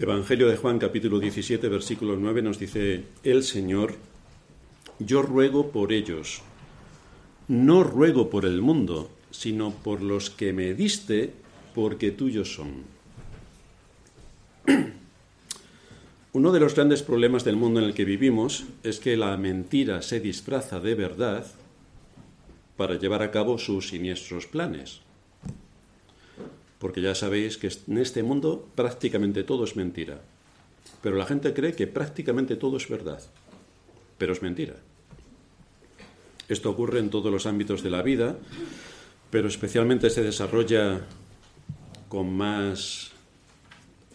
Evangelio de Juan capítulo 17 versículo 9 nos dice el Señor, yo ruego por ellos, no ruego por el mundo, sino por los que me diste, porque tuyos son. Uno de los grandes problemas del mundo en el que vivimos es que la mentira se disfraza de verdad para llevar a cabo sus siniestros planes porque ya sabéis que en este mundo prácticamente todo es mentira. Pero la gente cree que prácticamente todo es verdad, pero es mentira. Esto ocurre en todos los ámbitos de la vida, pero especialmente se desarrolla con más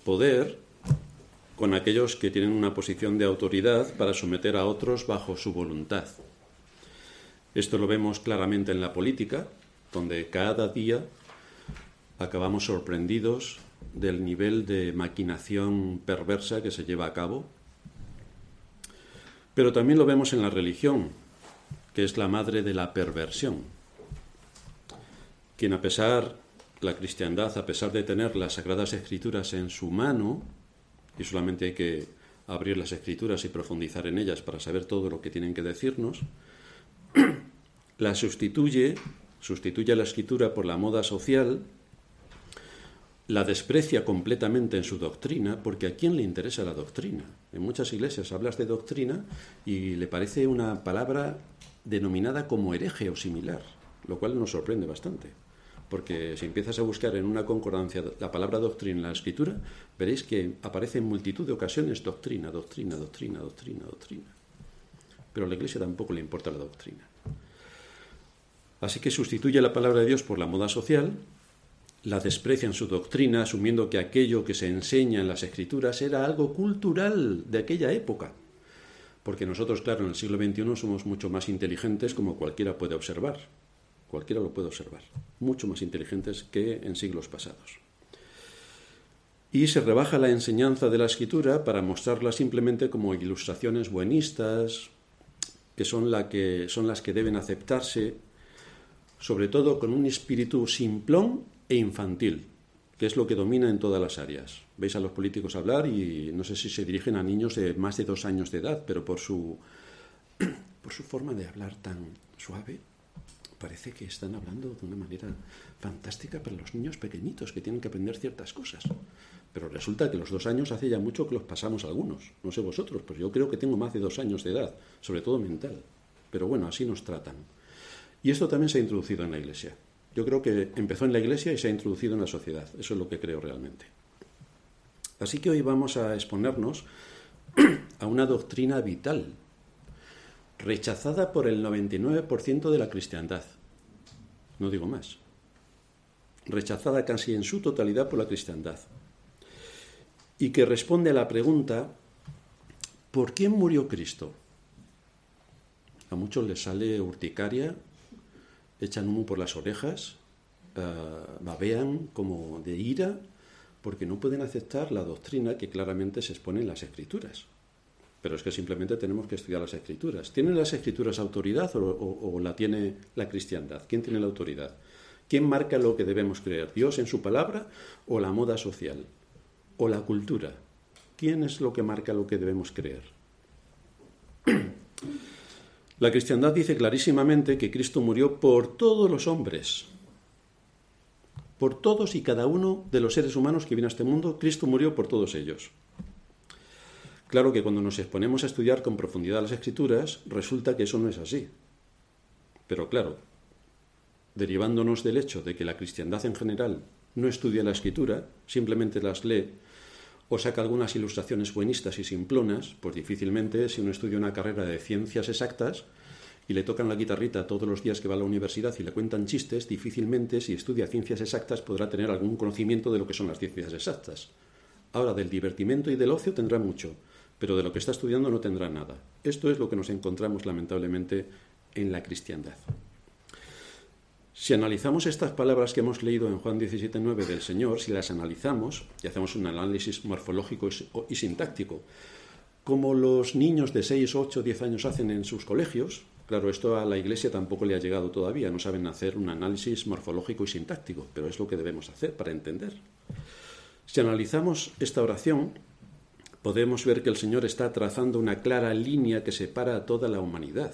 poder con aquellos que tienen una posición de autoridad para someter a otros bajo su voluntad. Esto lo vemos claramente en la política, donde cada día acabamos sorprendidos del nivel de maquinación perversa que se lleva a cabo. Pero también lo vemos en la religión, que es la madre de la perversión. Quien a pesar, la cristiandad, a pesar de tener las sagradas escrituras en su mano, y solamente hay que abrir las escrituras y profundizar en ellas para saber todo lo que tienen que decirnos, la sustituye, sustituye la escritura por la moda social la desprecia completamente en su doctrina, porque a quién le interesa la doctrina. En muchas iglesias hablas de doctrina y le parece una palabra denominada como hereje o similar, lo cual nos sorprende bastante. Porque si empiezas a buscar en una concordancia la palabra doctrina en la escritura, veréis que aparece en multitud de ocasiones doctrina, doctrina, doctrina, doctrina, doctrina. Pero a la iglesia tampoco le importa la doctrina. Así que sustituye la palabra de Dios por la moda social la desprecian su doctrina, asumiendo que aquello que se enseña en las escrituras era algo cultural de aquella época. Porque nosotros, claro, en el siglo XXI somos mucho más inteligentes como cualquiera puede observar. Cualquiera lo puede observar. Mucho más inteligentes que en siglos pasados. Y se rebaja la enseñanza de la escritura para mostrarla simplemente como ilustraciones buenistas, que son, la que son las que deben aceptarse, sobre todo con un espíritu simplón e infantil, que es lo que domina en todas las áreas. Veis a los políticos hablar y no sé si se dirigen a niños de más de dos años de edad, pero por su, por su forma de hablar tan suave, parece que están hablando de una manera fantástica para los niños pequeñitos que tienen que aprender ciertas cosas. Pero resulta que los dos años hace ya mucho que los pasamos algunos. No sé vosotros, pues yo creo que tengo más de dos años de edad, sobre todo mental. Pero bueno, así nos tratan. Y esto también se ha introducido en la Iglesia. Yo creo que empezó en la Iglesia y se ha introducido en la sociedad. Eso es lo que creo realmente. Así que hoy vamos a exponernos a una doctrina vital, rechazada por el 99% de la cristiandad. No digo más. Rechazada casi en su totalidad por la cristiandad. Y que responde a la pregunta, ¿por quién murió Cristo? A muchos les sale urticaria echan humo por las orejas, uh, babean como de ira, porque no pueden aceptar la doctrina que claramente se expone en las escrituras. Pero es que simplemente tenemos que estudiar las escrituras. ¿Tienen las escrituras autoridad o, la tiene la cristiandad? ¿Quién tiene la autoridad? ¿Quién marca lo que debemos creer? ¿Dios en su palabra o la moda social? ¿O la cultura? ¿Quién es lo que marca lo que debemos creer? La cristiandad dice clarísimamente que Cristo murió por todos los hombres, por todos y cada uno de los seres humanos que vienen a este mundo, Cristo murió por todos ellos. Claro que cuando nos exponemos a estudiar con profundidad las escrituras, resulta que eso no es así. Pero claro, derivándonos del hecho de que la cristiandad en general no estudia la escritura, simplemente las lee o saca algunas ilustraciones buenistas y simplonas, pues difícilmente si uno estudia una carrera de ciencias exactas y le tocan la guitarrita todos los días que va a la universidad y le cuentan chistes, difícilmente si estudia ciencias exactas podrá tener algún conocimiento de lo que son las ciencias exactas. Ahora, del divertimento y del ocio tendrá mucho, pero de lo que está estudiando no tendrá nada. Esto es lo que nos encontramos lamentablemente en la cristiandad. Si analizamos estas palabras que hemos leído en Juan 17.9 del Señor, si las analizamos y hacemos un análisis morfológico y sintáctico, como los niños de 6, 8, 10 años hacen en sus colegios, claro, esto a la Iglesia tampoco le ha llegado todavía, no saben hacer un análisis morfológico y sintáctico, pero es lo que debemos hacer para entender. Si analizamos esta oración, podemos ver que el Señor está trazando una clara línea que separa a toda la humanidad.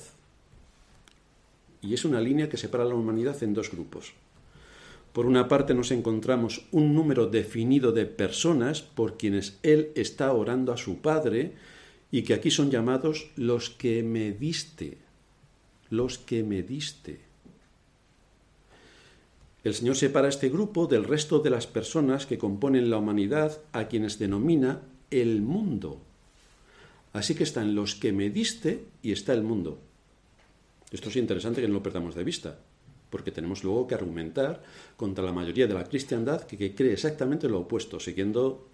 Y es una línea que separa a la humanidad en dos grupos. Por una parte nos encontramos un número definido de personas por quienes Él está orando a su Padre y que aquí son llamados los que me diste, los que me diste. El Señor separa este grupo del resto de las personas que componen la humanidad a quienes denomina el mundo. Así que están los que me diste y está el mundo. Esto es interesante que no lo perdamos de vista, porque tenemos luego que argumentar contra la mayoría de la cristiandad que, cree exactamente lo opuesto, siguiendo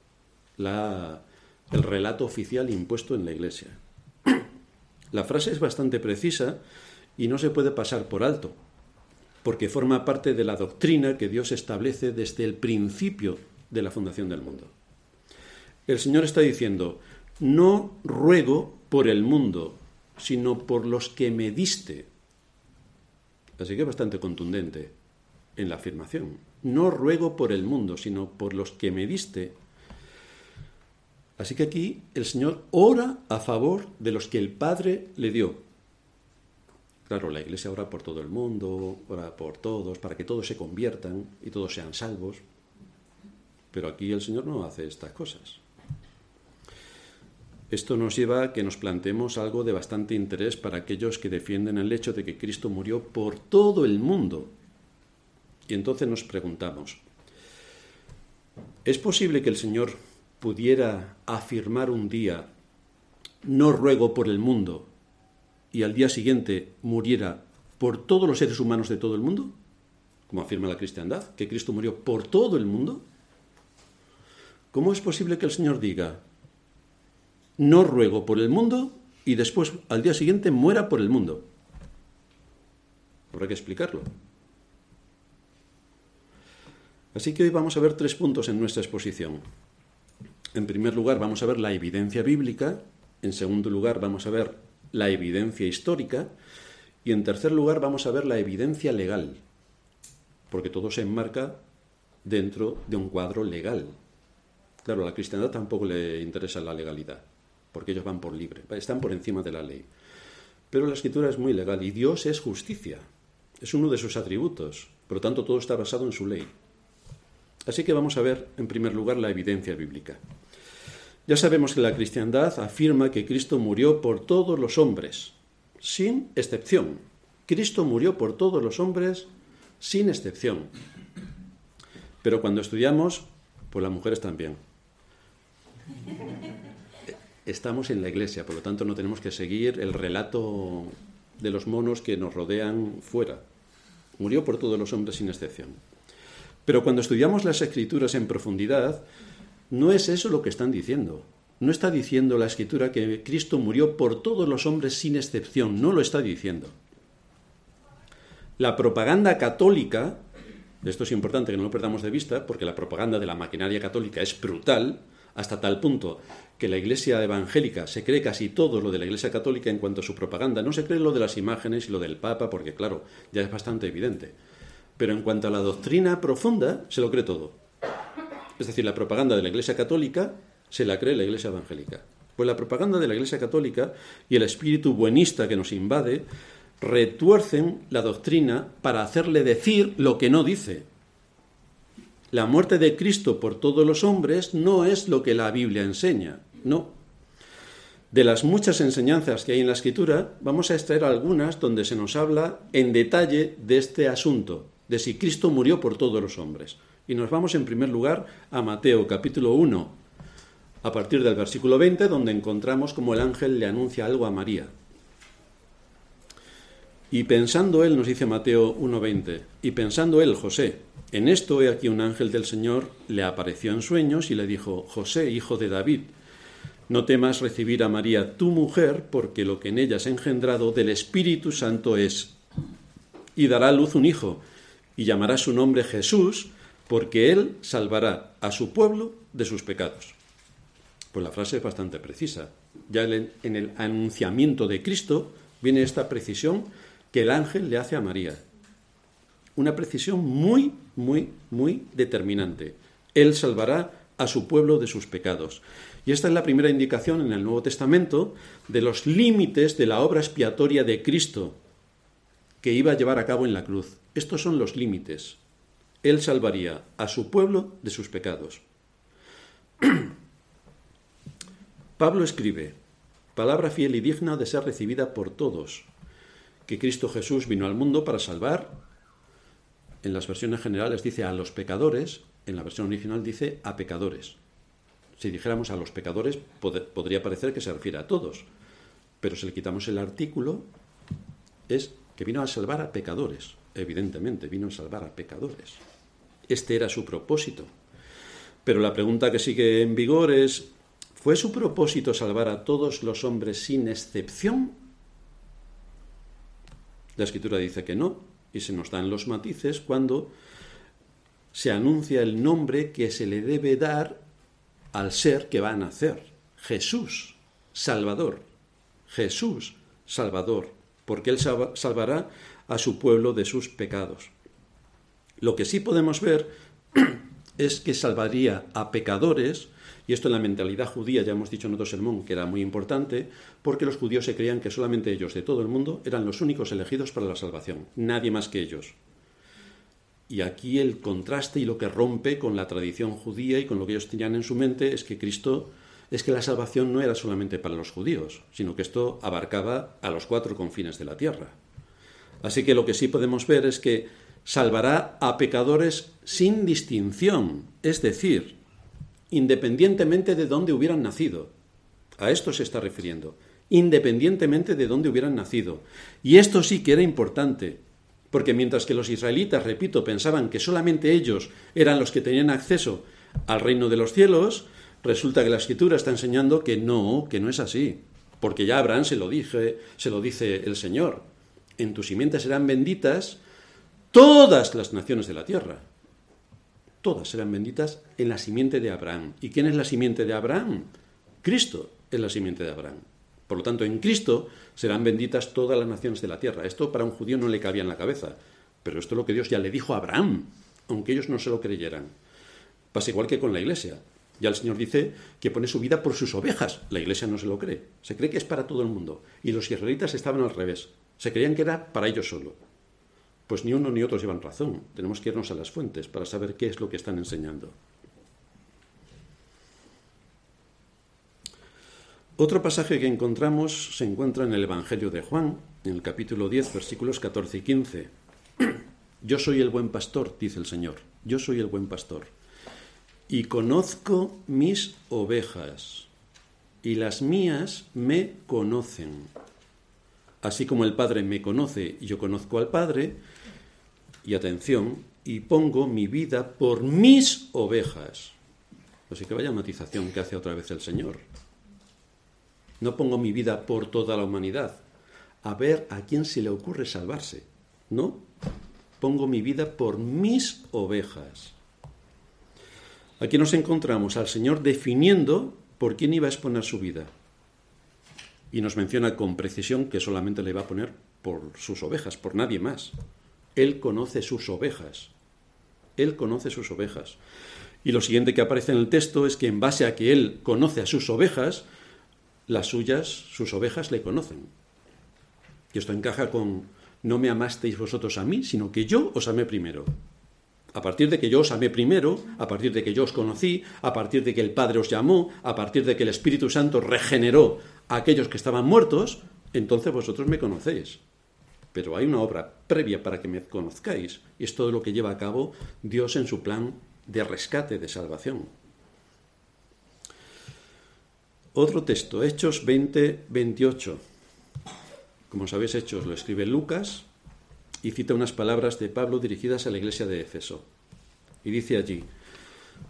el relato oficial impuesto en la Iglesia. La frase es bastante precisa y no se puede pasar por alto, porque forma parte de la doctrina que Dios establece desde el principio de la fundación del mundo. El Señor está diciendo, no ruego por el mundo, sino por los que me diste. Así que es bastante contundente en la afirmación. No ruego por el mundo, sino por los que me diste. Así que aquí el Señor ora a favor de los que el Padre le dio. Claro, la Iglesia ora por todo el mundo, ora por todos, para que todos se conviertan y todos sean salvos. Pero aquí el Señor no hace estas cosas. Esto nos lleva a que nos planteemos algo de bastante interés para aquellos que defienden el hecho de que Cristo murió por todo el mundo. Y entonces nos preguntamos, ¿es posible que el Señor pudiera afirmar un día, no ruego por el mundo, y al día siguiente muriera por todos los seres humanos de todo el mundo, como afirma la cristiandad, que Cristo murió por todo el mundo, ¿cómo es posible que el Señor diga, no ruego por el mundo y después al día siguiente muera por el mundo? Habrá que explicarlo. Así que hoy vamos a ver tres puntos en nuestra exposición. En primer lugar, vamos a ver la evidencia bíblica. En segundo lugar, vamos a ver la evidencia histórica y en tercer lugar vamos a ver la evidencia legal, porque todo se enmarca dentro de un cuadro legal. Claro, a la cristiandad tampoco le interesa la legalidad, porque ellos van por libre, están por encima de la ley. Pero la escritura es muy legal y Dios es justicia, es uno de sus atributos, por lo tanto todo está basado en su ley. Así que vamos a ver en primer lugar la evidencia bíblica. Ya sabemos que la cristiandad afirma que Cristo murió por todos los hombres, sin excepción. Cristo murió por todos los hombres, sin excepción. Pero cuando estudiamos, pues las mujeres también. Estamos en la iglesia, por lo tanto no tenemos que seguir el relato de los monos que nos rodean fuera. Murió por todos los hombres sin excepción. Pero cuando estudiamos las escrituras en profundidad, no es eso lo que están diciendo. No está diciendo la escritura que Cristo murió por todos los hombres sin excepción, no lo está diciendo. La propaganda católica, esto es importante que no lo perdamos de vista, porque la propaganda de la maquinaria católica es brutal, hasta tal punto que la Iglesia evangélica se cree casi todo lo de la Iglesia católica en cuanto a su propaganda, no se cree lo de las imágenes y lo del Papa, porque claro, ya es bastante evidente. Pero en cuanto a la doctrina profunda, se lo cree todo. Es decir, la propaganda de la Iglesia Católica se la cree la Iglesia Evangélica. Pues la propaganda de la Iglesia Católica y el espíritu buenista que nos invade retuercen la doctrina para hacerle decir lo que no dice. La muerte de Cristo por todos los hombres no es lo que la Biblia enseña, no. De las muchas enseñanzas que hay en la Escritura, vamos a extraer algunas donde se nos habla en detalle de este asunto, de si Cristo murió por todos los hombres. Y nos vamos en primer lugar a Mateo capítulo 1, a partir del versículo 20, donde encontramos como el ángel le anuncia algo a María. Y pensando él, nos dice Mateo 1.20, y pensando él, José, en esto he aquí un ángel del Señor le apareció en sueños y le dijo, José, hijo de David, no temas recibir a María tu mujer, porque lo que en ella has engendrado del Espíritu Santo es, y dará a luz un hijo, y llamará su nombre Jesús, porque Él salvará a su pueblo de sus pecados. Pues la frase es bastante precisa. Ya en el anunciamiento de Cristo viene esta precisión que el ángel le hace a María. Una precisión muy, muy, muy determinante. Él salvará a su pueblo de sus pecados. Y esta es la primera indicación en el Nuevo Testamento de los límites de la obra expiatoria de Cristo que iba a llevar a cabo en la cruz. Estos son los límites. Él salvaría a su pueblo de sus pecados. Pablo escribe, palabra fiel y digna de ser recibida por todos, que Cristo Jesús vino al mundo para salvar, en las versiones generales dice a los pecadores, en la versión original dice a pecadores. Si dijéramos a los pecadores, podría parecer que se refiere a todos, pero si le quitamos el artículo, es que vino a salvar a pecadores, evidentemente, vino a salvar a pecadores. Este era su propósito. Pero la pregunta que sigue en vigor es, ¿fue su propósito salvar a todos los hombres sin excepción? La escritura dice que no, y se nos dan los matices cuando se anuncia el nombre que se le debe dar al ser que va a nacer, Jesús, Salvador, Jesús, Salvador, porque Él salvará a su pueblo de sus pecados. Lo que sí podemos ver es que salvaría a pecadores, y esto en la mentalidad judía, ya hemos dicho en otro sermón, que era muy importante, porque los judíos se creían que solamente ellos de todo el mundo eran los únicos elegidos para la salvación, nadie más que ellos. Y aquí el contraste y lo que rompe con la tradición judía y con lo que ellos tenían en su mente es que Cristo, es que la salvación no era solamente para los judíos, sino que esto abarcaba a los cuatro confines de la tierra. Así que lo que sí podemos ver es que salvará a pecadores sin distinción, es decir, independientemente de dónde hubieran nacido. A esto se está refiriendo, independientemente de dónde hubieran nacido. Y esto sí que era importante, porque mientras que los israelitas, repito, pensaban que solamente ellos eran los que tenían acceso al reino de los cielos, resulta que la escritura está enseñando que no, que no es así, porque ya Abraham se lo dije, se lo dice el Señor. En tus simientes serán benditas todas las naciones de la tierra. Todas serán benditas en la simiente de Abraham. ¿Y quién es la simiente de Abraham? Cristo es la simiente de Abraham. Por lo tanto, en Cristo serán benditas todas las naciones de la tierra. Esto para un judío no le cabía en la cabeza. Pero esto es lo que Dios ya le dijo a Abraham, aunque ellos no se lo creyeran. Pasa igual que con la iglesia. Ya el Señor dice que pone su vida por sus ovejas. La iglesia no se lo cree. Se cree que es para todo el mundo. Y los israelitas estaban al revés. Se creían que era para ellos solo. Pues ni uno ni otro llevan razón. Tenemos que irnos a las fuentes para saber qué es lo que están enseñando. Otro pasaje que encontramos se encuentra en el Evangelio de Juan, en el capítulo 10, versículos 14 y 15. Yo soy el buen pastor, dice el Señor. Yo soy el buen pastor. Y conozco mis ovejas, y las mías me conocen. Así como el Padre me conoce y yo conozco al Padre, y atención, y pongo mi vida por mis ovejas. Así que vaya matización que hace otra vez el Señor. No pongo mi vida por toda la humanidad, a ver a quién se le ocurre salvarse. No, pongo mi vida por mis ovejas. Aquí nos encontramos al Señor definiendo por quién iba a exponer su vida. Y nos menciona con precisión que solamente le va a poner por sus ovejas, por nadie más. Él conoce sus ovejas. Él conoce sus ovejas. Y lo siguiente que aparece en el texto es que en base a que Él conoce a sus ovejas, las suyas, sus ovejas, le conocen. Y esto encaja con, no me amasteis vosotros a mí, sino que yo os amé primero. A partir de que yo os amé primero, a partir de que yo os conocí, a partir de que el Padre os llamó, a partir de que el Espíritu Santo regeneró aquellos que estaban muertos, entonces vosotros me conocéis. Pero hay una obra previa para que me conozcáis, y es todo lo que lleva a cabo Dios en su plan de rescate, de salvación. Otro texto, Hechos 20, 28. Como sabéis, Hechos lo escribe Lucas y cita unas palabras de Pablo dirigidas a la iglesia de Éfeso. Y dice allí,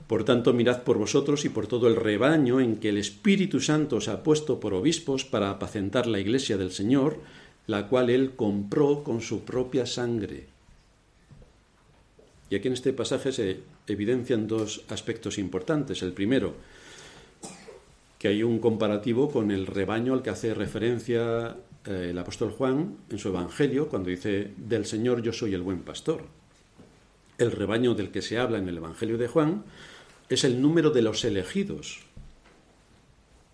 por tanto, mirad por vosotros y por todo el rebaño en que el Espíritu Santo os ha puesto por obispos para apacentar la iglesia del Señor, la cual él compró con su propia sangre. Y aquí en este pasaje se evidencian dos aspectos importantes. El primero, que hay un comparativo con el rebaño al que hace referencia eh, el apóstol Juan en su Evangelio cuando dice, del Señor yo soy el buen pastor. El rebaño del que se habla en el Evangelio de Juan es el número de los elegidos.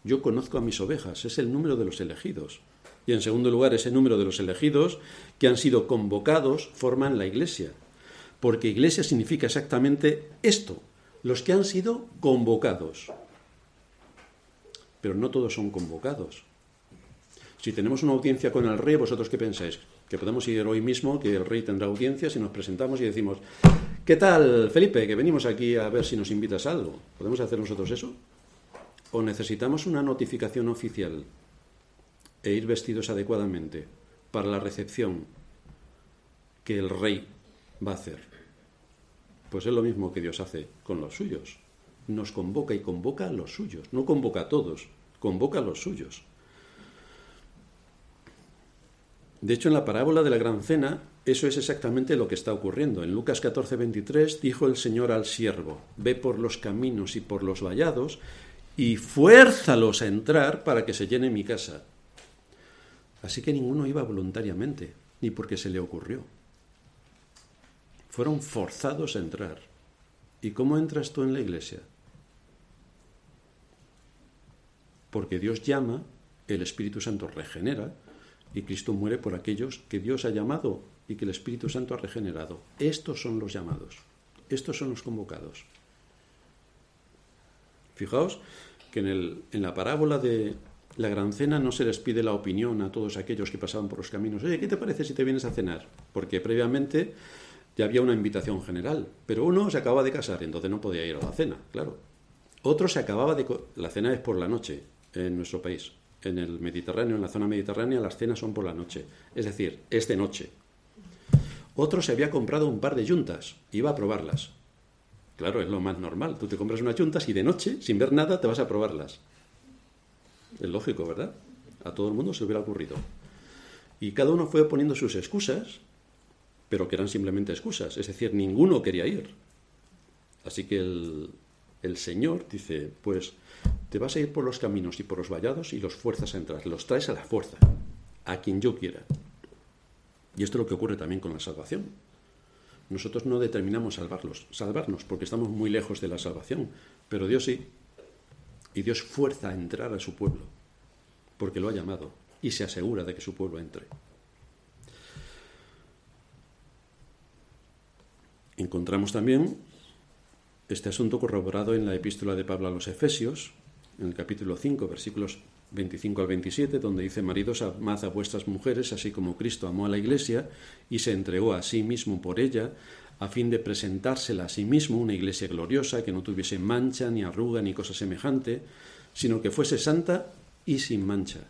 Yo conozco a mis ovejas, es el número de los elegidos. Y en segundo lugar, ese número de los elegidos que han sido convocados forman la iglesia. Porque iglesia significa exactamente esto, los que han sido convocados. Pero no todos son convocados. Si tenemos una audiencia con el rey, ¿vosotros qué pensáis? Que podemos ir hoy mismo, que el rey tendrá audiencia, si nos presentamos y decimos, ¿qué tal, Felipe? Que venimos aquí a ver si nos invitas algo. ¿Podemos hacer nosotros eso? ¿O necesitamos una notificación oficial e ir vestidos adecuadamente para la recepción que el rey va a hacer? Pues es lo mismo que Dios hace con los suyos. Nos convoca y convoca a los suyos. No convoca a todos, convoca a los suyos. De hecho, en la parábola de la gran cena, eso es exactamente lo que está ocurriendo. En Lucas 14, 23 dijo el Señor al siervo, ve por los caminos y por los vallados y fuérzalos a entrar para que se llene mi casa. Así que ninguno iba voluntariamente, ni porque se le ocurrió. Fueron forzados a entrar. ¿Y cómo entras tú en la iglesia? Porque Dios llama, el Espíritu Santo regenera, y Cristo muere por aquellos que Dios ha llamado y que el Espíritu Santo ha regenerado. Estos son los llamados, estos son los convocados. Fijaos que en, la parábola de la gran cena no se les pide la opinión a todos aquellos que pasaban por los caminos. Oye, ¿qué te parece si te vienes a cenar? Porque previamente ya había una invitación general, pero uno se acaba de casar, entonces no podía ir a la cena, claro. Otro se acababa de... La cena es por la noche en nuestro país en el Mediterráneo, en la zona mediterránea, las cenas son por la noche, es decir, es de noche. Otro se había comprado un par de yuntas, iba a probarlas. Claro, es lo más normal. Tú te compras unas yuntas y de noche, sin ver nada, te vas a probarlas. Es lógico, ¿verdad? A todo el mundo se hubiera ocurrido. Y cada uno fue poniendo sus excusas, pero que eran simplemente excusas. Es decir, ninguno quería ir. Así que el, el Señor dice, pues te vas a ir por los caminos y por los vallados y los fuerzas a entrar, los traes a la fuerza, a quien yo quiera. Y esto es lo que ocurre también con la salvación. Nosotros no determinamos salvarlos, salvarnos porque estamos muy lejos de la salvación, pero Dios sí. Y Dios fuerza a entrar a su pueblo, porque lo ha llamado y se asegura de que su pueblo entre. Encontramos también este asunto corroborado en la epístola de Pablo a los Efesios, en el capítulo 5, versículos 25 al 27, donde dice, Maridos, amad a vuestras mujeres, así como Cristo amó a la iglesia y se entregó a sí mismo por ella, a fin de presentársela a sí mismo una iglesia gloriosa, que no tuviese mancha, ni arruga, ni cosa semejante, sino que fuese santa y sin mancha.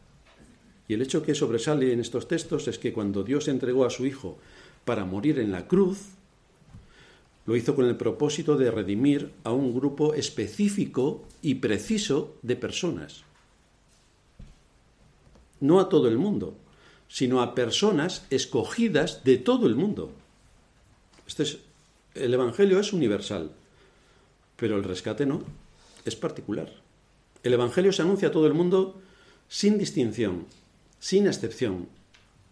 Y el hecho que sobresale en estos textos es que cuando Dios entregó a su Hijo para morir en la cruz, lo hizo con el propósito de redimir a un grupo específico y preciso de personas. No a todo el mundo, sino a personas escogidas de todo el mundo. Este es, el Evangelio es universal, pero el rescate no, es particular. El Evangelio se anuncia a todo el mundo sin distinción, sin excepción,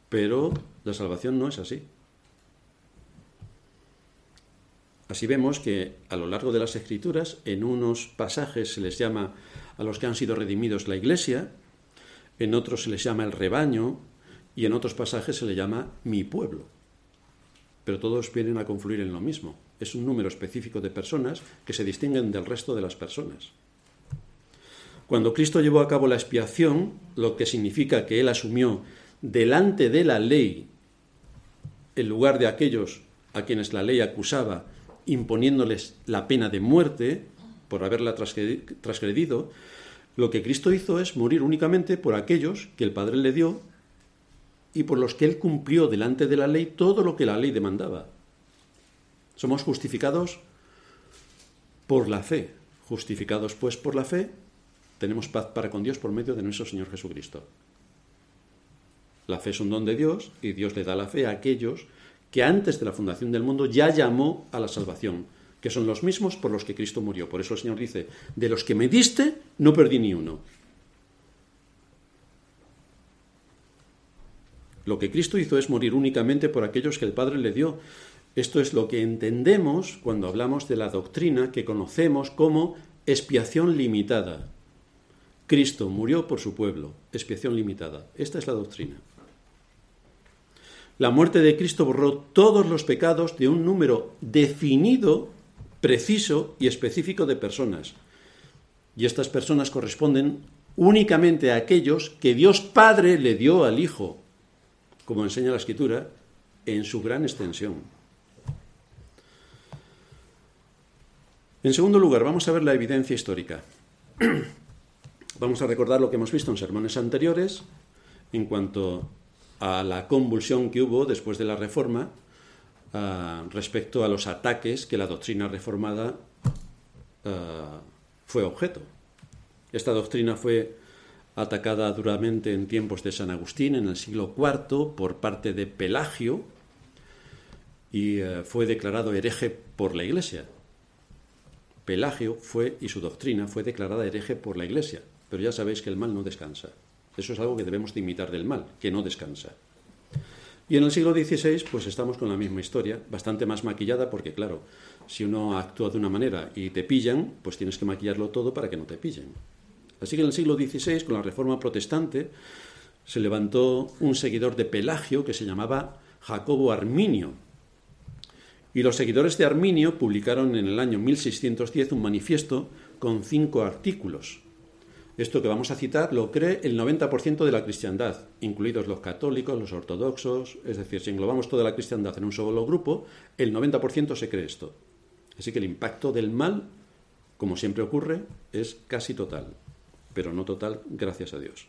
pero la salvación no es así. Así vemos que a lo largo de las escrituras, en unos pasajes se les llama a los que han sido redimidos la iglesia, en otros se les llama el rebaño y en otros pasajes se le llama mi pueblo. Pero todos vienen a confluir en lo mismo. Es un número específico de personas que se distinguen del resto de las personas. Cuando Cristo llevó a cabo la expiación, lo que significa que Él asumió delante de la ley el lugar de aquellos a quienes la ley acusaba imponiéndoles la pena de muerte por haberla transgredido, lo que Cristo hizo es morir únicamente por aquellos que el Padre le dio y por los que Él cumplió delante de la ley todo lo que la ley demandaba. Somos justificados por la fe. Justificados pues por la fe, tenemos paz para con Dios por medio de nuestro Señor Jesucristo. La fe es un don de Dios y Dios le da la fe a aquellos que antes de la fundación del mundo ya llamó a la salvación, que son los mismos por los que Cristo murió. Por eso el Señor dice, de los que me diste, no perdí ni uno. Lo que Cristo hizo es morir únicamente por aquellos que el Padre le dio. Esto es lo que entendemos cuando hablamos de la doctrina que conocemos como expiación limitada. Cristo murió por su pueblo, expiación limitada. Esta es la doctrina. La muerte de Cristo borró todos los pecados de un número definido, preciso y específico de personas. Y estas personas corresponden únicamente a aquellos que Dios Padre le dio al Hijo, como enseña la Escritura, en su gran extensión. En segundo lugar, vamos a ver la evidencia histórica. vamos a recordar lo que hemos visto en sermones anteriores en cuanto a la convulsión que hubo después de la Reforma ah, respecto a los ataques que la doctrina reformada ah, fue objeto. Esta doctrina fue atacada duramente en tiempos de San Agustín, en el siglo IV, por parte de Pelagio, y eh, fue declarado hereje por la Iglesia. Pelagio fue, y su doctrina fue declarada hereje por la Iglesia, pero ya sabéis que el mal no descansa. Eso es algo que debemos de imitar del mal, que no descansa. Y en el siglo XVI, pues estamos con la misma historia, bastante más maquillada, porque claro, si uno actúa de una manera y te pillan, pues tienes que maquillarlo todo para que no te pillen. Así que en el siglo XVI, con la reforma protestante, se levantó un seguidor de Pelagio que se llamaba Jacobo Arminio. Y los seguidores de Arminio publicaron en el año 1610 un manifiesto con cinco artículos esto que vamos a citar lo cree el 90% de la cristiandad, incluidos los católicos, los ortodoxos, es decir, si englobamos toda la cristiandad en un solo grupo, el 90% se cree esto. Así que el impacto del mal, como siempre ocurre, es casi total, pero no total, gracias a Dios.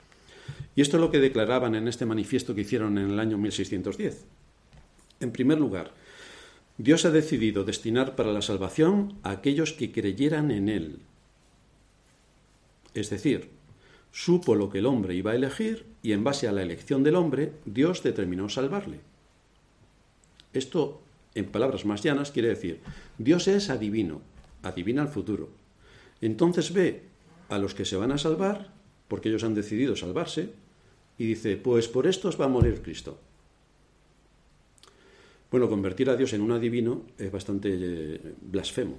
Y esto es lo que declaraban en este manifiesto que hicieron en el año 1610. En primer lugar, Dios ha decidido destinar para la salvación a aquellos que creyeran en Él, es decir, supo lo que el hombre iba a elegir y en base a la elección del hombre, Dios determinó salvarle. Esto, en palabras más llanas, quiere decir, Dios es adivino, adivina el futuro. Entonces ve a los que se van a salvar, porque ellos han decidido salvarse, y dice, pues por estos va a morir Cristo. Bueno, convertir a Dios en un adivino es bastante eh, blasfemo.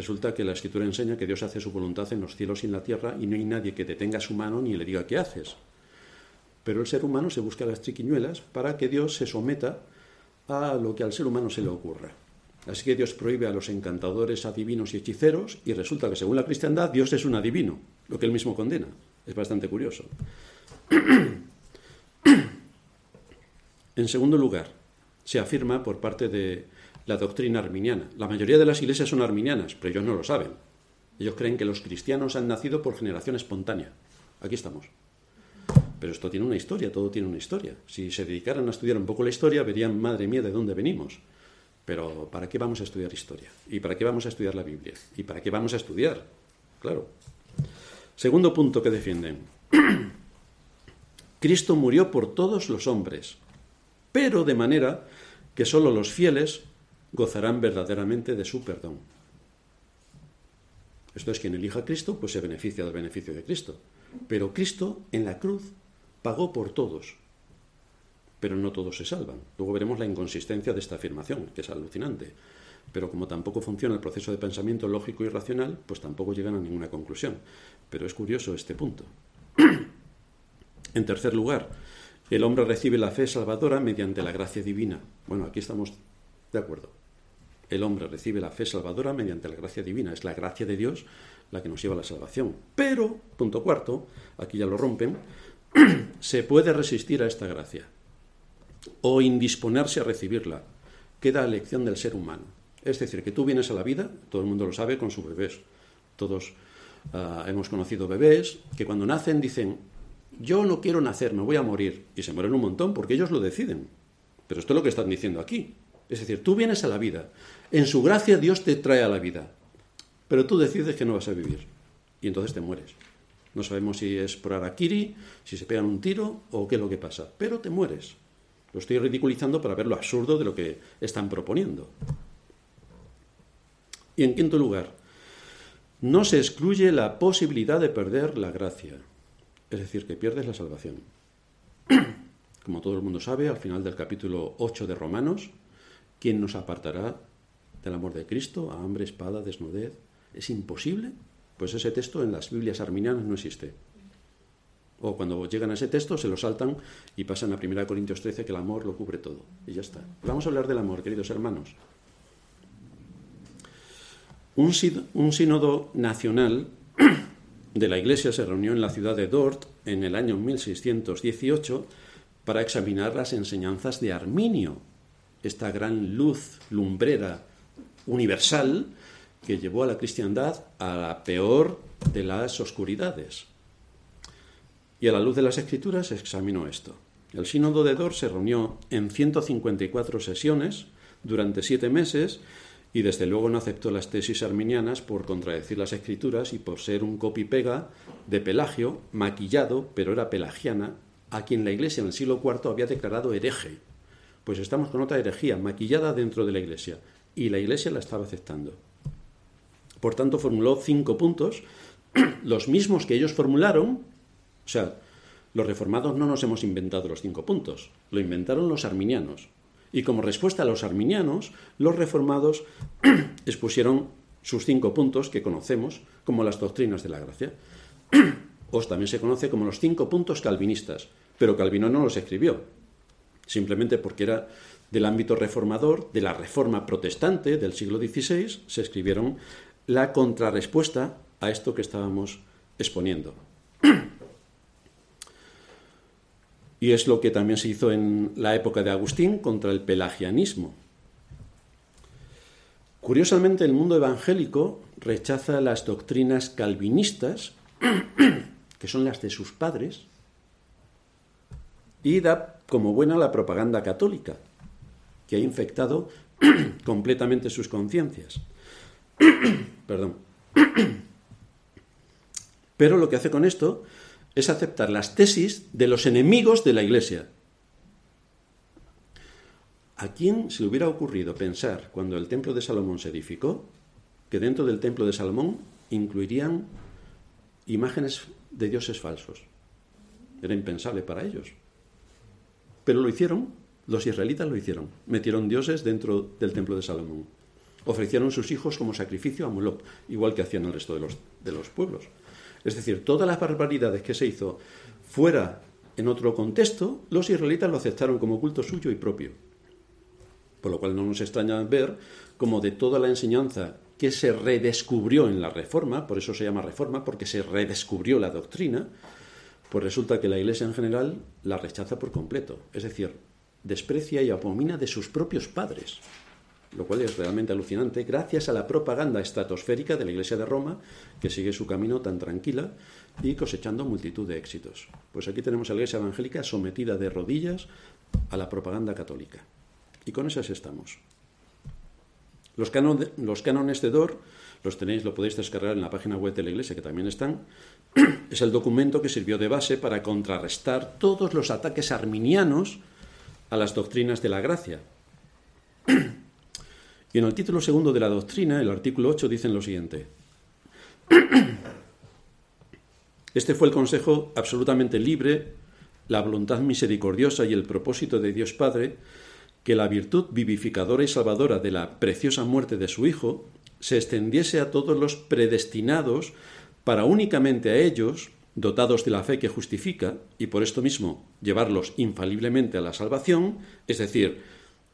Resulta que la escritura enseña que Dios hace su voluntad en los cielos y en la tierra y no hay nadie que detenga su mano ni le diga qué haces. Pero el ser humano se busca las triquiñuelas para que Dios se someta a lo que al ser humano se le ocurra. Así que Dios prohíbe a los encantadores, adivinos y hechiceros y resulta que según la cristiandad Dios es un adivino, lo que él mismo condena. Es bastante curioso. en segundo lugar, se afirma por parte de la doctrina arminiana. La mayoría de las iglesias son arminianas, pero ellos no lo saben. Ellos creen que los cristianos han nacido por generación espontánea. Aquí estamos. Pero esto tiene una historia, todo tiene una historia. Si se dedicaran a estudiar un poco la historia, verían, madre mía, de dónde venimos. Pero ¿para qué vamos a estudiar historia? ¿Y para qué vamos a estudiar la Biblia? ¿Y para qué vamos a estudiar? Claro. Segundo punto que defienden. Cristo murió por todos los hombres, pero de manera que sólo los fieles gozarán verdaderamente de su perdón. Esto es, quien elija a Cristo, pues se beneficia del beneficio de Cristo. Pero Cristo en la cruz pagó por todos, pero no todos se salvan. Luego veremos la inconsistencia de esta afirmación, que es alucinante. Pero como tampoco funciona el proceso de pensamiento lógico y racional, pues tampoco llegan a ninguna conclusión. Pero es curioso este punto. en tercer lugar, el hombre recibe la fe salvadora mediante la gracia divina. Bueno, aquí estamos de acuerdo el hombre recibe la fe salvadora mediante la gracia divina. Es la gracia de Dios la que nos lleva a la salvación. Pero, punto cuarto, aquí ya lo rompen, se puede resistir a esta gracia o indisponerse a recibirla. Queda elección del ser humano. Es decir, que tú vienes a la vida, todo el mundo lo sabe, con sus bebés. Todos ah, hemos conocido bebés que cuando nacen dicen, yo no quiero nacer, me voy a morir. Y se mueren un montón porque ellos lo deciden. Pero esto es lo que están diciendo aquí. Es decir, tú vienes a la vida. En su gracia Dios te trae a la vida. Pero tú decides que no vas a vivir. Y entonces te mueres. No sabemos si es por Arakiri, si se pegan un tiro o qué es lo que pasa. Pero te mueres. Lo estoy ridiculizando para ver lo absurdo de lo que están proponiendo. Y en quinto lugar, no se excluye la posibilidad de perder la gracia. Es decir, que pierdes la salvación. Como todo el mundo sabe, al final del capítulo 8 de Romanos, ¿quién nos apartará del amor de Cristo? ¿A hambre, espada, desnudez? ¿Es imposible? Pues ese texto en las Biblias arminianas no existe. O cuando llegan a ese texto se lo saltan y pasan a 1 Corintios 13 que el amor lo cubre todo. Y ya está. Vamos a hablar del amor, queridos hermanos. Un, un sínodo nacional de la Iglesia se reunió en la ciudad de Dort en el año 1618 para examinar las enseñanzas de Arminio, esta gran luz lumbrera universal que llevó a la cristiandad a la peor de las oscuridades. Y a la luz de las escrituras examinó esto. El sínodo de Dort se reunió en 154 sesiones durante siete meses y desde luego no aceptó las tesis arminianas por contradecir las escrituras y por ser un copy-pega de Pelagio, maquillado, pero era pelagiana, a quien la Iglesia en el siglo IV había declarado hereje. Pues estamos con otra herejía, maquillada dentro de la Iglesia, y la Iglesia la estaba aceptando. Por tanto, formuló cinco puntos, los mismos que ellos formularon, o sea, los reformados no nos hemos inventado los cinco puntos, lo inventaron los arminianos. Y como respuesta a los arminianos, los reformados expusieron sus cinco puntos que conocemos como las doctrinas de la gracia. o también se conoce como los cinco puntos calvinistas, pero Calvino no los escribió, simplemente porque era del ámbito reformador, de la reforma protestante del siglo XVI, se escribieron la contrarrespuesta a esto que estábamos exponiendo. Y es lo que también se hizo en la época de Agustín contra el pelagianismo. Curiosamente, el mundo evangélico rechaza las doctrinas calvinistas, que son las de sus padres, y da como buena la propaganda católica, que ha infectado completamente sus conciencias. Perdón. Pero lo que hace con esto es aceptar las tesis de los enemigos de la Iglesia. ¿A quién se le hubiera ocurrido pensar cuando el templo de Salomón se edificó que dentro del templo de Salomón incluirían imágenes de dioses falsos? Era impensable para ellos. Pero lo hicieron, los israelitas lo hicieron. Metieron dioses dentro del templo de Salomón. Ofrecieron sus hijos como sacrificio a Moloch, igual que hacían el resto de los, de los pueblos. Es decir, todas las barbaridades que se hizo fuera en otro contexto, los israelitas lo aceptaron como culto suyo y propio. Por lo cual no nos extraña ver como de toda la enseñanza que se redescubrió en la Reforma, por eso se llama Reforma, porque se redescubrió la doctrina, pues resulta que la Iglesia en general la rechaza por completo. Es decir, desprecia y abomina de sus propios padres lo cual es realmente alucinante, gracias a la propaganda estratosférica de la Iglesia de Roma, que sigue su camino tan tranquila y cosechando multitud de éxitos. Pues aquí tenemos a la Iglesia evangélica sometida de rodillas a la propaganda católica. Y con esas estamos. Los, cánones de Dor los tenéis, lo podéis descargar en la página web de la Iglesia, que también están. Es el documento que sirvió de base para contrarrestar todos los ataques arminianos a las doctrinas de la gracia. Y en el título segundo de la doctrina, el artículo 8, dicen lo siguiente. Este fue el consejo absolutamente libre, la voluntad misericordiosa y el propósito de Dios Padre, que la virtud vivificadora y salvadora de la preciosa muerte de su Hijo se extendiese a todos los predestinados para únicamente a ellos, dotados de la fe que justifica, y por esto mismo llevarlos infaliblemente a la salvación, es decir,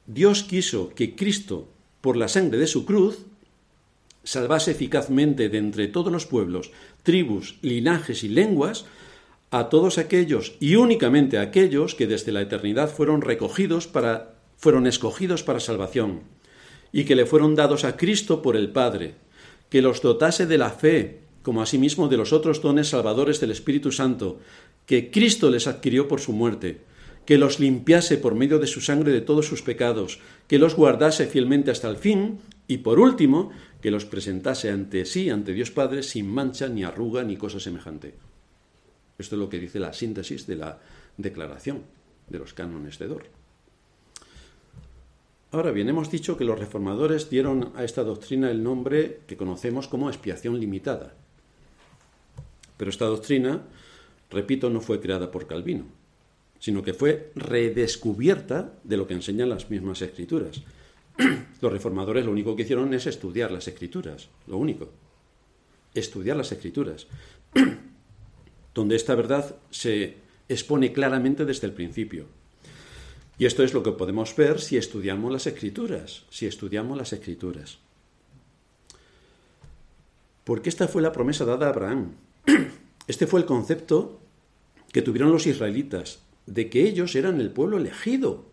Dios quiso que Cristo por la sangre de su cruz, salvase eficazmente de entre todos los pueblos, tribus, linajes y lenguas, a todos aquellos y únicamente a aquellos que desde la eternidad fueron recogidos para fueron escogidos para salvación y que le fueron dados a Cristo por el Padre, que los dotase de la fe, como asimismo de los otros dones salvadores del Espíritu Santo, que Cristo les adquirió por su muerte, que los limpiase por medio de su sangre de todos sus pecados, que los guardase fielmente hasta el fin, y por último, que los presentase ante sí, ante Dios Padre, sin mancha, ni arruga, ni cosa semejante. Esto es lo que dice la síntesis de la declaración de los cánones de Dor. Ahora bien, hemos dicho que los reformadores dieron a esta doctrina el nombre que conocemos como expiación limitada. Pero esta doctrina, repito, no fue creada por Calvino sino que fue redescubierta de lo que enseñan las mismas escrituras. Los reformadores lo único que hicieron es estudiar las escrituras, lo único. Estudiar las escrituras, donde esta verdad se expone claramente desde el principio. Y esto es lo que podemos ver si estudiamos las escrituras, si estudiamos las escrituras. Porque esta fue la promesa dada a Abraham. Este fue el concepto que tuvieron los israelitas, de que ellos eran el pueblo elegido.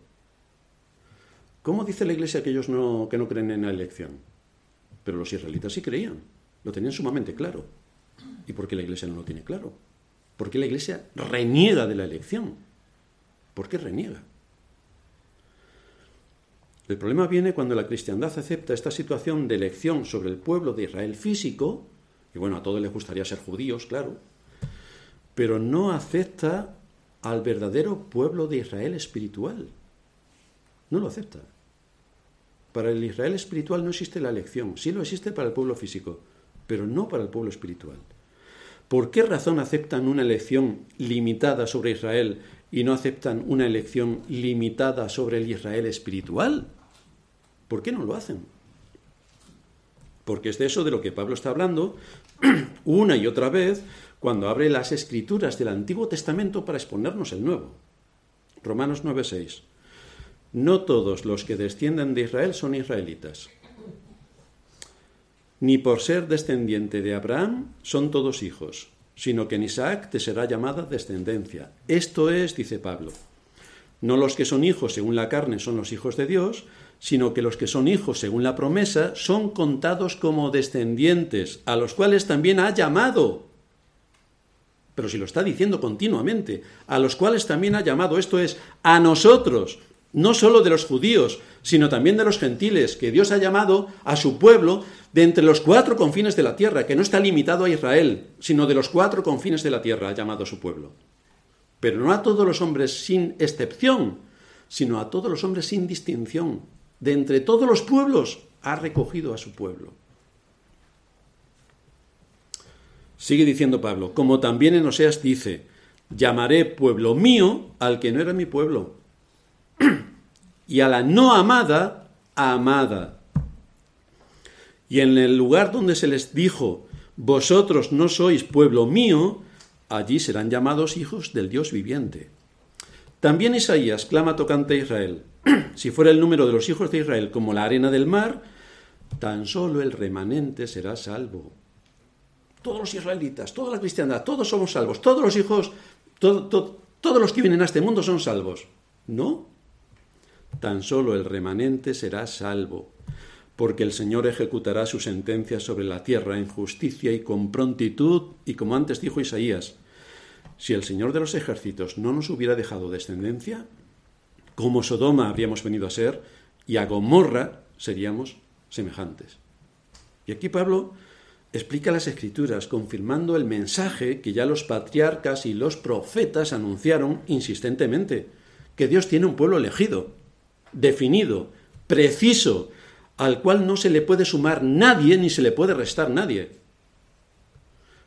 ¿Cómo dice la iglesia que ellos no, que no creen en la elección? Pero los israelitas sí creían, lo tenían sumamente claro. ¿Y por qué la iglesia no lo tiene claro? ¿Por qué la iglesia reniega de la elección? ¿Por qué reniega? El problema viene cuando la cristiandad acepta esta situación de elección sobre el pueblo de Israel físico, y bueno, a todos les gustaría ser judíos, claro, pero no acepta al verdadero pueblo de Israel espiritual. No lo acepta. Para el Israel espiritual no existe la elección, sí lo existe para el pueblo físico, pero no para el pueblo espiritual. ¿Por qué razón aceptan una elección limitada sobre Israel y no aceptan una elección limitada sobre el Israel espiritual? ¿Por qué no lo hacen? Porque es de eso de lo que Pablo está hablando una y otra vez cuando abre las escrituras del Antiguo Testamento para exponernos el Nuevo. Romanos 9:6. No todos los que descienden de Israel son israelitas. Ni por ser descendiente de Abraham son todos hijos sino que en Isaac te será llamada descendencia. Esto es, dice Pablo, no los que son hijos según la carne son los hijos de Dios, sino que los que son hijos según la promesa son contados como descendientes, a los cuales también ha llamado. Pero si lo está diciendo continuamente, a los cuales también ha llamado, esto es, a nosotros, no solo de los judíos, sino también de los gentiles, que Dios ha llamado a su pueblo de entre los cuatro confines de la tierra, que no está limitado a Israel, sino de los cuatro confines de la tierra ha llamado a su pueblo. Pero no a todos los hombres sin excepción, sino a todos los hombres sin distinción. De entre todos los pueblos ha recogido a su pueblo. Sigue diciendo Pablo, como también en Oseas dice, llamaré pueblo mío al que no era mi pueblo y a la no amada, amada. Y en el lugar donde se les dijo, vosotros no sois pueblo mío, allí serán llamados hijos del Dios viviente. También Isaías clama tocante a Israel, si fuera el número de los hijos de Israel como la arena del mar, tan solo el remanente será salvo. Todos los israelitas, toda la cristiandad, todos somos salvos, todos los hijos, todos los que vienen a este mundo son salvos. No, tan solo el remanente será salvo, porque el Señor ejecutará su sentencia sobre la tierra en justicia y con prontitud, y como antes dijo Isaías, si el Señor de los ejércitos no nos hubiera dejado descendencia, como Sodoma habríamos venido a ser, y a Gomorra seríamos semejantes. Y aquí Pablo explica las escrituras, confirmando el mensaje que ya los patriarcas y los profetas anunciaron insistentemente, que Dios tiene un pueblo elegido, definido, preciso, al cual no se le puede sumar nadie ni se le puede restar nadie.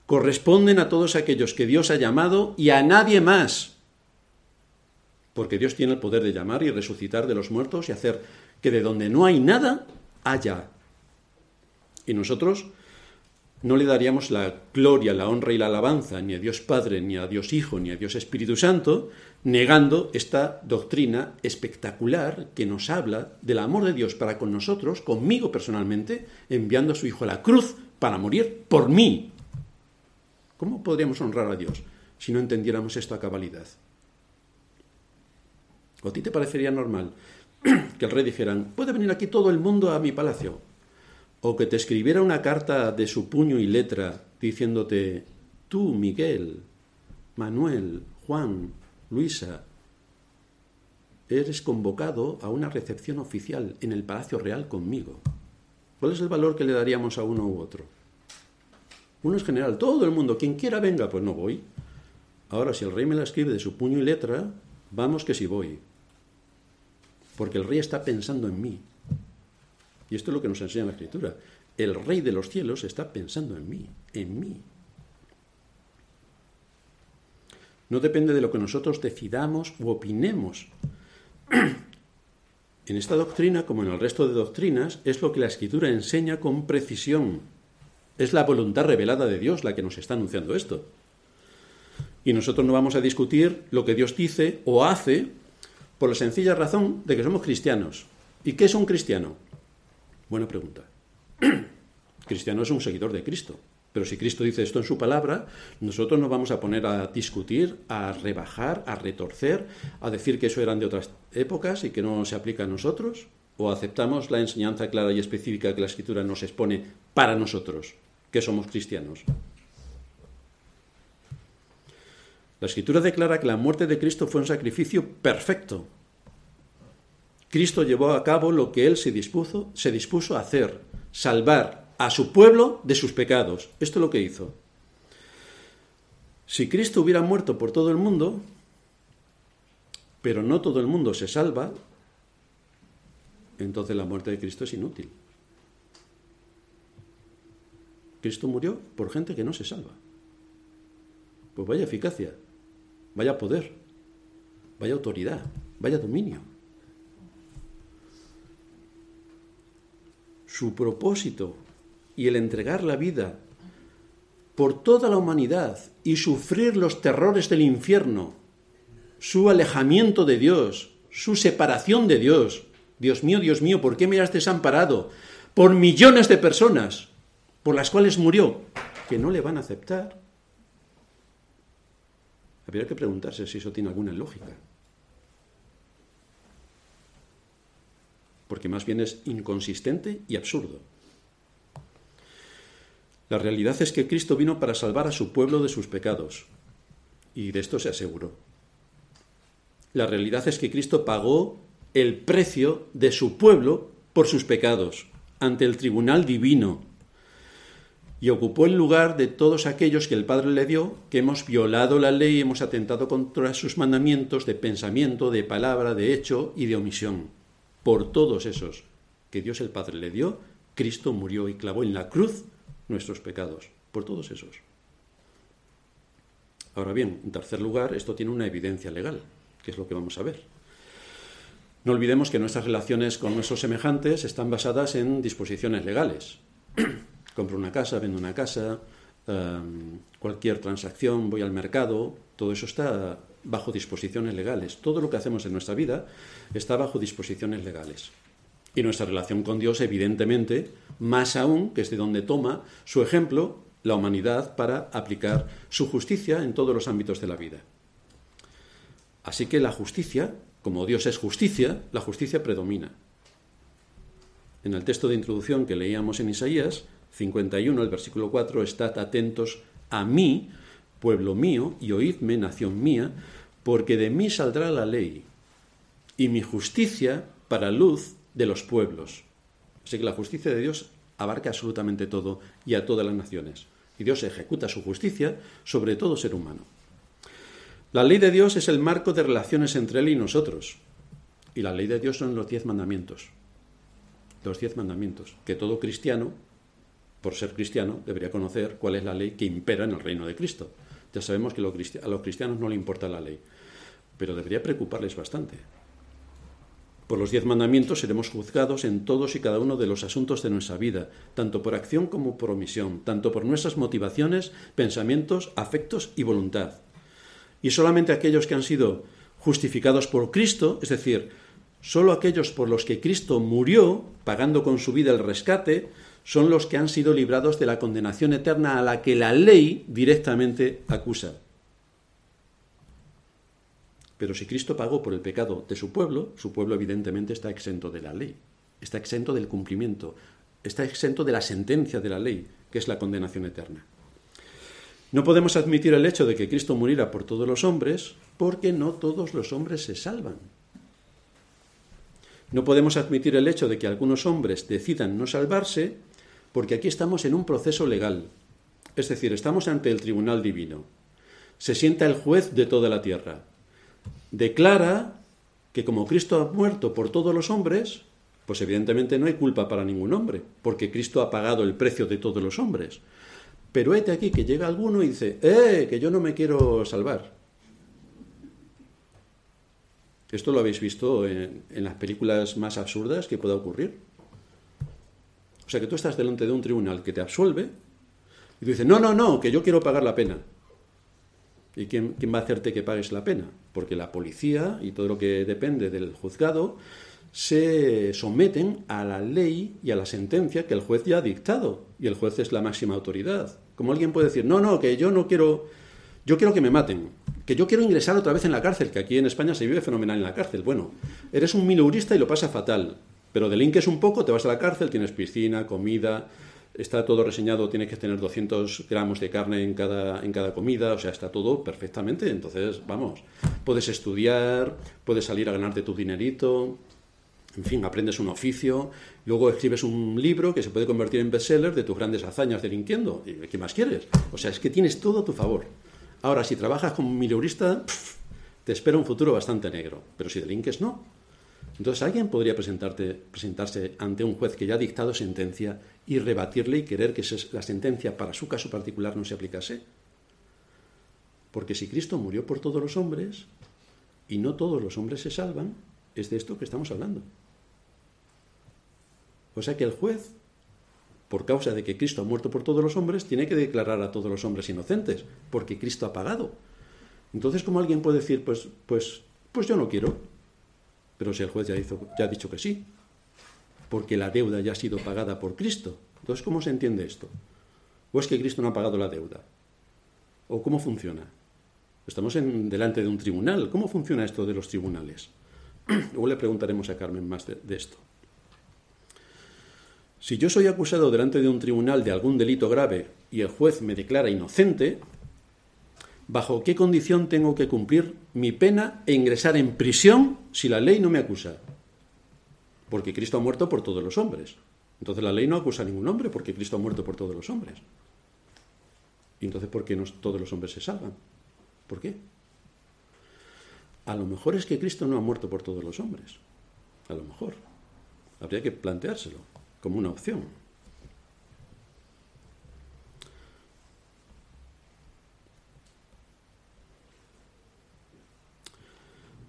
Corresponden a todos aquellos que Dios ha llamado y a nadie más. Porque Dios tiene el poder de llamar y resucitar de los muertos y hacer que de donde no hay nada, haya. Y nosotros no le daríamos la gloria, la honra y la alabanza ni a Dios Padre, ni a Dios Hijo, ni a Dios Espíritu Santo, negando esta doctrina espectacular que nos habla del amor de Dios para con nosotros, conmigo personalmente, enviando a su Hijo a la cruz para morir por mí. ¿Cómo podríamos honrar a Dios si no entendiéramos esto a cabalidad? ¿O a ti te parecería normal que el rey dijera, puede venir aquí todo el mundo a mi palacio? o que te escribiera una carta de su puño y letra diciéndote, tú, Miguel, Manuel, Juan, Luisa, eres convocado a una recepción oficial en el Palacio Real conmigo. ¿Cuál es el valor que le daríamos a uno u otro? Uno es general, todo el mundo, quien quiera venga, pues no voy. Ahora, si el rey me la escribe de su puño y letra, vamos que sí voy. Porque el rey está pensando en mí, y esto es lo que nos enseña la Escritura. El Rey de los cielos está pensando en mí, en mí. No depende de lo que nosotros decidamos u opinemos. En esta doctrina, como en el resto de doctrinas, es lo que la escritura enseña con precisión. Es la voluntad revelada de Dios la que nos está anunciando esto. Y nosotros no vamos a discutir lo que Dios dice o hace por la sencilla razón de que somos cristianos. ¿Y qué es un cristiano? Buena pregunta. cristiano es un seguidor de Cristo. Pero si Cristo dice esto en su palabra, nosotros nos vamos a poner a discutir, a rebajar, a retorcer, a decir que eso eran de otras épocas y que no se aplica a nosotros, o aceptamos la enseñanza clara y específica que la Escritura nos expone para nosotros, que somos cristianos. La Escritura declara que la muerte de Cristo fue un sacrificio perfecto. Cristo llevó a cabo lo que él se dispuso, se dispuso a hacer, salvar a su pueblo de sus pecados. Esto es lo que hizo. Si Cristo hubiera muerto por todo el mundo, pero no todo el mundo se salva, entonces la muerte de Cristo es inútil. Cristo murió por gente que no se salva. Pues vaya eficacia, vaya poder, vaya autoridad, vaya dominio. Su propósito y el entregar la vida por toda la humanidad y sufrir los terrores del infierno, su alejamiento de Dios, su separación de Dios. Dios mío, Dios mío, ¿por qué me has desamparado? Por millones de personas por las cuales murió, que no le van a aceptar. Habría que preguntarse si eso tiene alguna lógica. Porque más bien es inconsistente y absurdo. La realidad es que Cristo vino para salvar a su pueblo de sus pecados, y de esto se aseguró. La realidad es que Cristo pagó el precio de su pueblo por sus pecados ante el tribunal divino y ocupó el lugar de todos aquellos que el Padre le dio, que hemos violado la ley y hemos atentado contra sus mandamientos de pensamiento, de palabra, de hecho y de omisión. Por todos esos que Dios el Padre le dio, Cristo murió y clavó en la cruz nuestros pecados, por todos esos. Ahora bien, en tercer lugar, esto tiene una evidencia legal, que es lo que vamos a ver. No olvidemos que nuestras relaciones con nuestros semejantes están basadas en disposiciones legales. Compro una casa, vendo una casa, em, cualquier transacción, voy al mercado, todo eso está bajo disposiciones legales. Todo lo que hacemos en nuestra vida está bajo disposiciones legales. Y nuestra relación con Dios, evidentemente, más aún, que es de donde toma su ejemplo la humanidad para aplicar su justicia en todos los ámbitos de la vida. Así que la justicia, como Dios es justicia, la justicia predomina. En el texto de introducción que leíamos en Isaías 51, el versículo 4, estad atentos a mí, pueblo mío, y oídme, nación mía, porque de mí saldrá la ley, y mi justicia para luz de los pueblos. Así que la justicia de Dios abarca absolutamente todo y a todas las naciones. Y Dios ejecuta su justicia sobre todo ser humano. La ley de Dios es el marco de relaciones entre Él y nosotros. Y la ley de Dios son los diez mandamientos. Los diez mandamientos. Que todo cristiano, por ser cristiano, debería conocer cuál es la ley que impera en el reino de Cristo. Ya sabemos que a los cristianos no le importa la ley, pero debería preocuparles bastante. Por los diez mandamientos seremos juzgados en todos y cada uno de los asuntos de nuestra vida, tanto por acción como por omisión, tanto por nuestras motivaciones, pensamientos, afectos y voluntad. Y solamente aquellos que han sido justificados por Cristo, es decir, solo aquellos por los que Cristo murió, pagando con su vida el rescate, son los que han sido librados de la condenación eterna a la que la ley directamente acusa. Pero si Cristo pagó por el pecado de su pueblo, su pueblo evidentemente está exento de la ley, está exento del cumplimiento, está exento de la sentencia de la ley, que es la condenación eterna. No podemos admitir el hecho de que Cristo muriera por todos los hombres porque no todos los hombres se salvan. No podemos admitir el hecho de que algunos hombres decidan no salvarse porque aquí estamos en un proceso legal. Es decir, estamos ante el tribunal divino. Se sienta el juez de toda la tierra declara que como Cristo ha muerto por todos los hombres, pues evidentemente no hay culpa para ningún hombre, porque Cristo ha pagado el precio de todos los hombres. Pero este aquí que llega alguno y dice, ¡eh! que yo no me quiero salvar. Esto lo habéis visto en, en las películas más absurdas que pueda ocurrir. O sea que tú estás delante de un tribunal que te absuelve y tú dices, no, no, no, que yo quiero pagar la pena. ¿Y quién, quién, va a hacerte que pagues la pena? Porque la policía y todo lo que depende del juzgado se someten a la ley y a la sentencia que el juez ya ha dictado. Y el juez es la máxima autoridad. Como alguien puede decir, no, no, que yo no quiero, yo quiero que me maten, que yo quiero ingresar otra vez en la cárcel, que aquí en España se vive fenomenal en la cárcel. Bueno, eres un mileurista y lo pasa fatal, pero delinques un poco, te vas a la cárcel, tienes piscina, comida, está todo reseñado, tienes que tener 200 gramos de carne en cada, en cada comida, o sea, está todo perfectamente. Entonces, vamos, puedes estudiar, puedes salir a ganarte tu dinerito, en fin, aprendes un oficio, luego escribes un libro que se puede convertir en bestseller de tus grandes hazañas delinquiendo. ¿Qué más quieres? O sea, es que tienes todo a tu favor. Ahora, si trabajas como mileurista, te espera un futuro bastante negro, pero si delinques, no. Entonces, ¿alguien podría presentarse ante un juez que ya ha dictado sentencia y rebatirle y querer que la sentencia para su caso particular no se aplicase? Porque si Cristo murió por todos los hombres y no todos los hombres se salvan, es de esto que estamos hablando. O sea que el juez, por causa de que Cristo ha muerto por todos los hombres, tiene que declarar a todos los hombres inocentes, porque Cristo ha pagado. Entonces, ¿cómo alguien puede decir, pues, pues, pues yo no quiero? Pero si el juez ya, ya ha dicho que sí, porque la deuda ya ha sido pagada por Cristo. Entonces, ¿cómo se entiende esto? ¿O es que Cristo no ha pagado la deuda? ¿O cómo funciona? Estamos en, delante de un tribunal. ¿Cómo funciona esto de los tribunales? Luego le preguntaremos a Carmen más de esto. Si yo soy acusado delante de un tribunal de algún delito grave y el juez me declara inocente, ¿bajo qué condición tengo que cumplir mi pena e ingresar en prisión si la ley no me acusa? Porque Cristo ha muerto por todos los hombres. Entonces la ley no acusa a ningún hombre porque Cristo ha muerto por todos los hombres. ¿Y entonces por qué no todos los hombres se salvan? ¿Por qué? A lo mejor es que Cristo no ha muerto por todos los hombres. A lo mejor. Habría que planteárselo como una opción.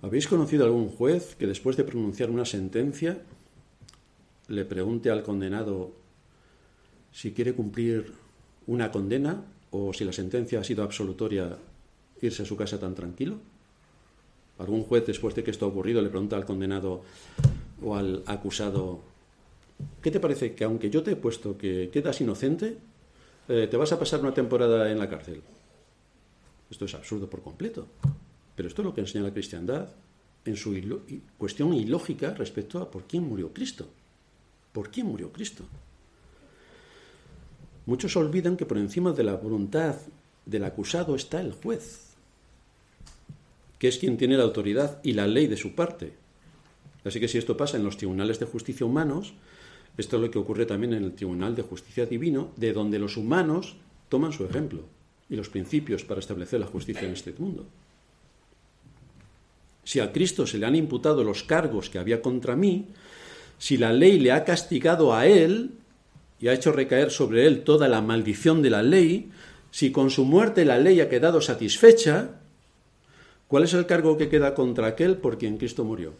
¿Habéis conocido algún juez que después de pronunciar una sentencia le pregunte al condenado si quiere cumplir una condena o si la sentencia ha sido absolutoria irse a su casa tan tranquilo? algún juez, después de que esto ha ocurrido, le pregunta al condenado o al acusado, ¿qué te parece que aunque yo te he puesto que quedas inocente, eh, te vas a pasar una temporada en la cárcel? Esto es absurdo por completo. Pero esto es lo que enseña la cristiandad en su cuestión ilógica respecto a por quién murió Cristo. ¿Por quién murió Cristo? Muchos olvidan que por encima de la voluntad del acusado está el juez que es quien tiene la autoridad y la ley de su parte. Así que si esto pasa en los tribunales de justicia humanos, esto es lo que ocurre también en el Tribunal de Justicia Divino, de donde los humanos toman su ejemplo y los principios para establecer la justicia en este mundo. Si a Cristo se le han imputado los cargos que había contra mí, si la ley le ha castigado a él y ha hecho recaer sobre él toda la maldición de la ley, si con su muerte la ley ha quedado satisfecha, ¿Cuál es el cargo que queda contra aquel por quien Cristo murió?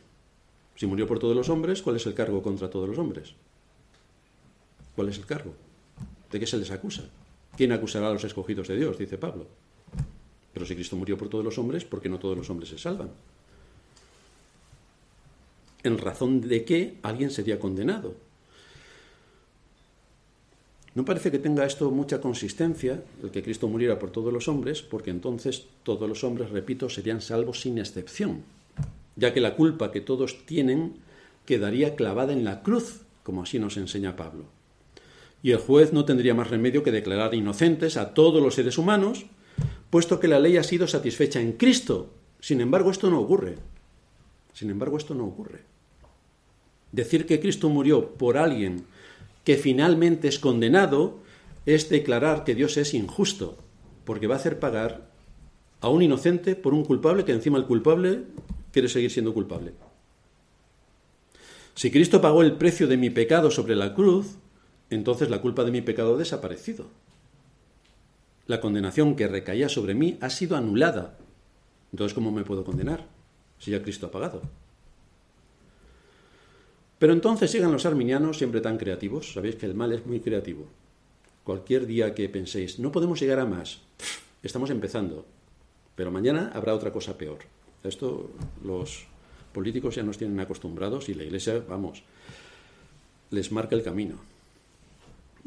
Si murió por todos los hombres, ¿cuál es el cargo contra todos los hombres? ¿Cuál es el cargo? ¿De qué se les acusa? ¿Quién acusará a los escogidos de Dios? Dice Pablo. Pero si Cristo murió por todos los hombres, ¿por qué no todos los hombres se salvan? ¿En razón de qué alguien sería condenado? No parece que tenga esto mucha consistencia, el que Cristo muriera por todos los hombres, porque entonces todos los hombres, repito, serían salvos sin excepción, ya que la culpa que todos tienen quedaría clavada en la cruz, como así nos enseña Pablo. Y el juez no tendría más remedio que declarar inocentes a todos los seres humanos, puesto que la ley ha sido satisfecha en Cristo. Sin embargo, esto no ocurre. Sin embargo, esto no ocurre. Decir que Cristo murió por alguien que finalmente es condenado, es declarar que Dios es injusto, porque va a hacer pagar a un inocente por un culpable que encima el culpable quiere seguir siendo culpable. Si Cristo pagó el precio de mi pecado sobre la cruz, entonces la culpa de mi pecado ha desaparecido. La condenación que recaía sobre mí ha sido anulada. Entonces, ¿cómo me puedo condenar? Si ya Cristo ha pagado. Pero entonces llegan los arminianos, siempre tan creativos. Sabéis que el mal es muy creativo. Cualquier día que penséis, no podemos llegar a más, estamos empezando. Pero mañana habrá otra cosa peor. Esto los políticos ya nos tienen acostumbrados y la Iglesia, vamos, les marca el camino.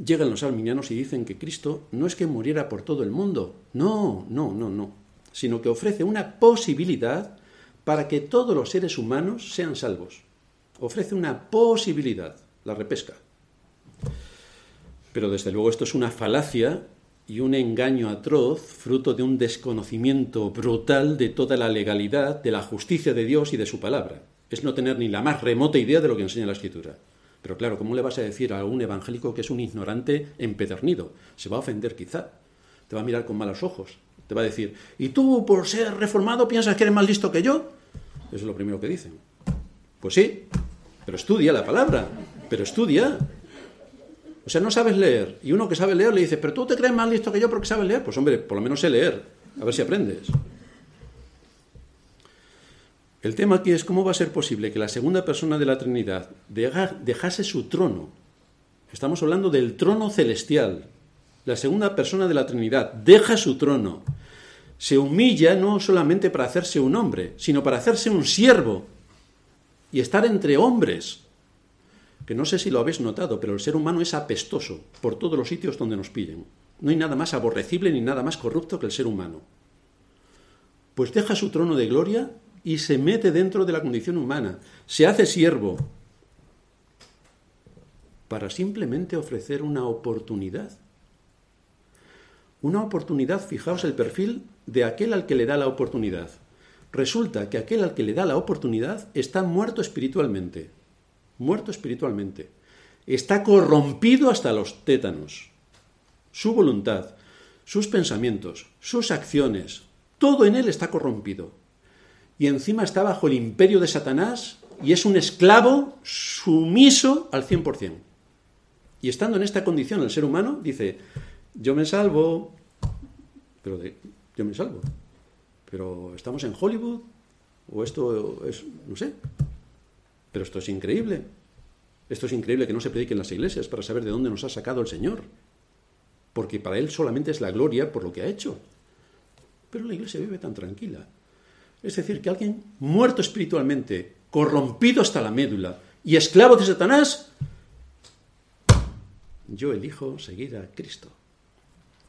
Llegan los arminianos y dicen que Cristo no es que muriera por todo el mundo, no, no, no, no, sino que ofrece una posibilidad para que todos los seres humanos sean salvos ofrece una posibilidad, la repesca. Pero desde luego esto es una falacia y un engaño atroz, fruto de un desconocimiento brutal de toda la legalidad, de la justicia de Dios y de su palabra. Es no tener ni la más remota idea de lo que enseña la Escritura. Pero claro, ¿cómo le vas a decir a un evangélico que es un ignorante empedernido? Se va a ofender quizá, te va a mirar con malos ojos, te va a decir, ¿y tú por ser reformado piensas que eres más listo que yo? Eso es lo primero que dicen. Pues sí, pero estudia la palabra, pero estudia. O sea, no sabes leer. Y uno que sabe leer le dice, pero tú te crees más listo que yo porque sabes leer. Pues hombre, por lo menos sé leer. A ver si aprendes. El tema aquí es cómo va a ser posible que la segunda persona de la Trinidad dejase su trono. Estamos hablando del trono celestial. La segunda persona de la Trinidad deja su trono. Se humilla no solamente para hacerse un hombre, sino para hacerse un siervo y estar entre hombres. Que no sé si lo habéis notado, pero el ser humano es apestoso por todos los sitios donde nos pillen. No hay nada más aborrecible ni nada más corrupto que el ser humano. Pues deja su trono de gloria y se mete dentro de la condición humana, se hace siervo para simplemente ofrecer una oportunidad. Una oportunidad, fijaos el perfil de aquel al que le da la oportunidad. Resulta que aquel al que le da la oportunidad está muerto espiritualmente. Muerto espiritualmente. Está corrompido hasta los tétanos. Su voluntad, sus pensamientos, sus acciones, todo en él está corrompido. Y encima está bajo el imperio de Satanás y es un esclavo sumiso al 100%. Y estando en esta condición el ser humano dice, yo me salvo, pero de, yo me salvo. Pero estamos en Hollywood o esto es, no sé. Pero esto es increíble. Esto es increíble que no se predique en las iglesias para saber de dónde nos ha sacado el Señor. Porque para Él solamente es la gloria por lo que ha hecho. Pero la iglesia vive tan tranquila. Es decir, que alguien muerto espiritualmente, corrompido hasta la médula y esclavo de Satanás, yo elijo seguir a Cristo.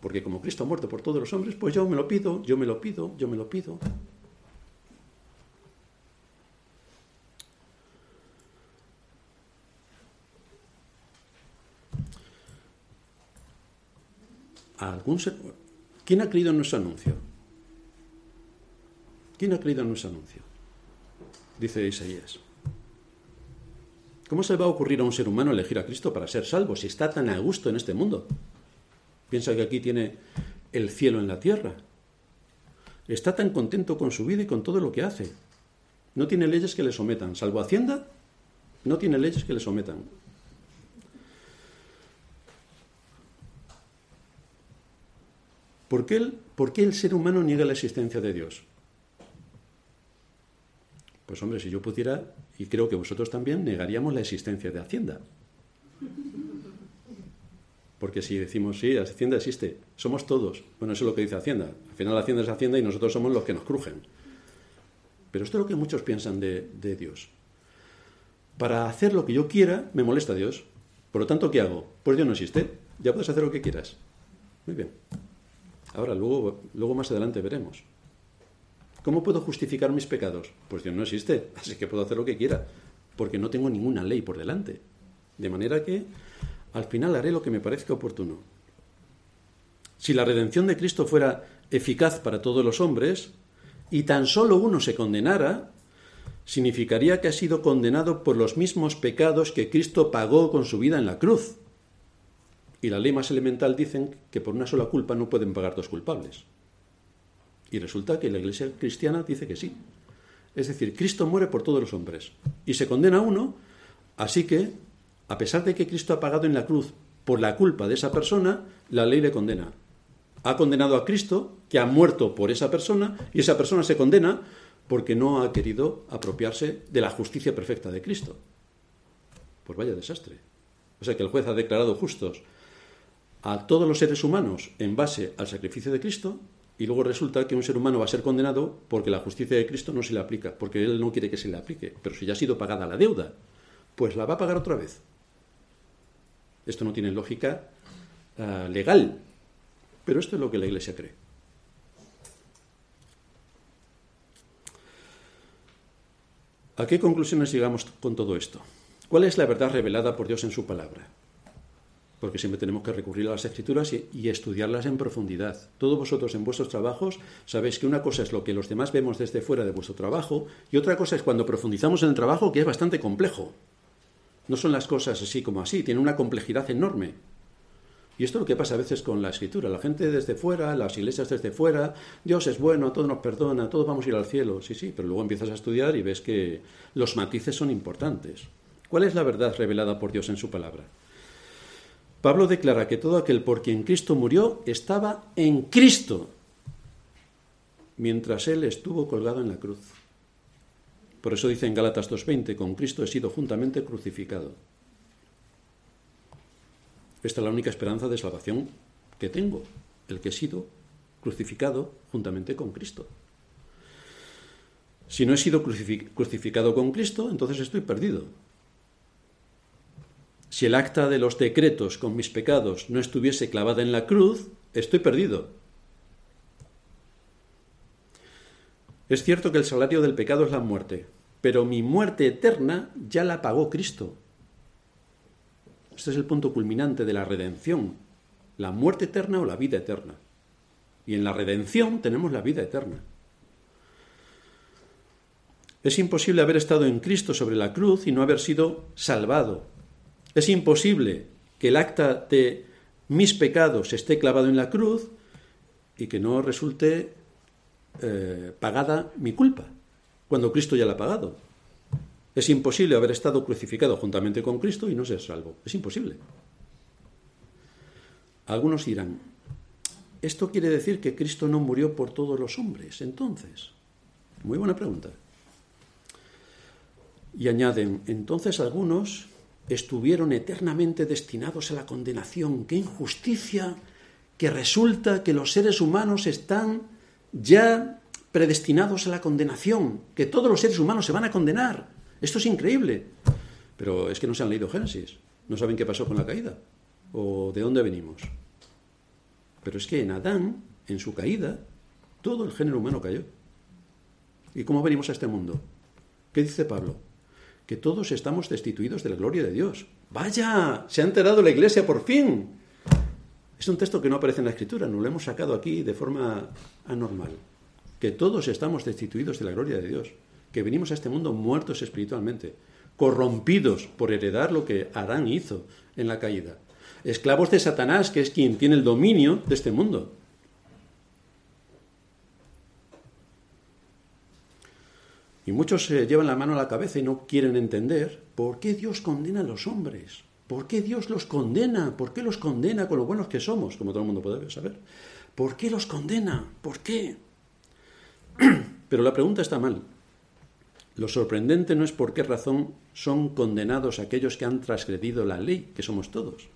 Porque como Cristo ha muerto por todos los hombres, pues yo me lo pido, yo me lo pido, yo me lo pido. ¿Algún ¿Quién ha creído en nuestro anuncio? ¿Quién ha creído en nuestro anuncio? Dice Isaías. ¿Cómo se va a ocurrir a un ser humano elegir a Cristo para ser salvo si está tan a gusto en este mundo? Piensa que aquí tiene el cielo en la tierra. Está tan contento con su vida y con todo lo que hace. No tiene leyes que le sometan. Salvo Hacienda, no tiene leyes que le sometan. ¿Por qué, el, ¿Por qué el ser humano niega la existencia de Dios? Pues hombre, si yo pudiera, y creo que vosotros también, negaríamos la existencia de Hacienda. Porque si decimos, sí, Hacienda existe, somos todos. Bueno, eso es lo que dice Hacienda. Al final Hacienda es Hacienda y nosotros somos los que nos crujen. Pero esto es lo que muchos piensan de, Dios. Para hacer lo que yo quiera, me molesta Dios. Por lo tanto, ¿qué hago? Pues Dios no existe. Ya puedes hacer lo que quieras. Muy bien. Ahora, luego, luego más adelante veremos. ¿Cómo puedo justificar mis pecados? Pues Dios no existe, así que puedo hacer lo que quiera, porque no tengo ninguna ley por delante. De manera que al final haré lo que me parezca oportuno. Si la redención de Cristo fuera eficaz para todos los hombres, y tan solo uno se condenara, significaría que ha sido condenado por los mismos pecados que Cristo pagó con su vida en la cruz. Y la ley más elemental dicen que por una sola culpa no pueden pagar dos culpables. Y resulta que la iglesia cristiana dice que sí. Es decir, Cristo muere por todos los hombres y se condena a uno, así que a pesar de que Cristo ha pagado en la cruz por la culpa de esa persona, la ley le condena. Ha condenado a Cristo, que ha muerto por esa persona, y esa persona se condena porque no ha querido apropiarse de la justicia perfecta de Cristo. Pues vaya desastre. O sea que el juez ha declarado justos a todos los seres humanos en base al sacrificio de Cristo y luego resulta que un ser humano va a ser condenado porque la justicia de Cristo no se le aplica, porque él no quiere que se le aplique. Pero si ya ha sido pagada la deuda, pues la va a pagar otra vez. Esto no tiene lógica uh, legal, pero esto es lo que la Iglesia cree. ¿A qué conclusiones llegamos con todo esto? ¿Cuál es la verdad revelada por Dios en su palabra? Porque siempre tenemos que recurrir a las escrituras y, estudiarlas en profundidad. Todos vosotros en vuestros trabajos sabéis que una cosa es lo que los demás vemos desde fuera de vuestro trabajo y otra cosa es cuando profundizamos en el trabajo que es bastante complejo. No son las cosas así como así, tiene una complejidad enorme. Y esto es lo que pasa a veces con la escritura. La gente desde fuera, las iglesias desde fuera, Dios es bueno, todo nos perdona, todos vamos a ir al cielo. Sí, sí, pero luego empiezas a estudiar y ves que los matices son importantes. ¿Cuál es la verdad revelada por Dios en su palabra? Pablo declara que todo aquel por quien Cristo murió estaba en Cristo, mientras él estuvo colgado en la cruz. Por eso dice en Gálatas 2.20, con Cristo he sido juntamente crucificado. Esta es la única esperanza de salvación que tengo, el que he sido crucificado juntamente con Cristo. Si no he sido crucificado con Cristo, entonces estoy perdido. Si el acta de los decretos con mis pecados no estuviese clavada en la cruz, estoy perdido. Es cierto que el salario del pecado es la muerte, pero mi muerte eterna ya la pagó Cristo. Este es el punto culminante de la redención, la muerte eterna o la vida eterna. Y en la redención tenemos la vida eterna. Es imposible haber estado en Cristo sobre la cruz y no haber sido salvado. Es imposible que el acta de mis pecados esté clavado en la cruz y que no resulte eh, pagada mi culpa, cuando Cristo ya la ha pagado. Es imposible haber estado crucificado juntamente con Cristo y no ser salvo. Es imposible. Algunos dirán, esto quiere decir que Cristo no murió por todos los hombres, entonces. Muy buena pregunta. Y añaden, entonces algunos estuvieron eternamente destinados a la condenación. ¡Qué injusticia! Que resulta que los seres humanos están ya predestinados a la condenación, que todos los seres humanos se van a condenar. Esto es increíble. Pero es que no se han leído Génesis. No saben qué pasó con la caída. O de dónde venimos. Pero es que en Adán, en su caída, todo el género humano cayó. ¿Y cómo venimos a este mundo? ¿Qué dice Pablo? Que todos estamos destituidos de la gloria de Dios. ¡Vaya! Se ha enterado la iglesia por fin. Es un texto que no aparece en la escritura, no lo hemos sacado aquí de forma anormal. Que todos estamos destituidos de la gloria de Dios que venimos a este mundo muertos espiritualmente, corrompidos por heredar lo que Adán hizo en la caída, esclavos de Satanás, que es quien tiene el dominio de este mundo. Y muchos se llevan la mano a la cabeza y no quieren entender por qué Dios condena a los hombres. ¿Por qué Dios los condena? ¿Por qué los condena con lo buenos que somos? Como todo el mundo puede saber. ¿Por qué los condena? ¿Por qué? Pero la pregunta está mal. Lo sorprendente no es por qué razón son condenados aquellos que han transgredido la ley, que somos todos,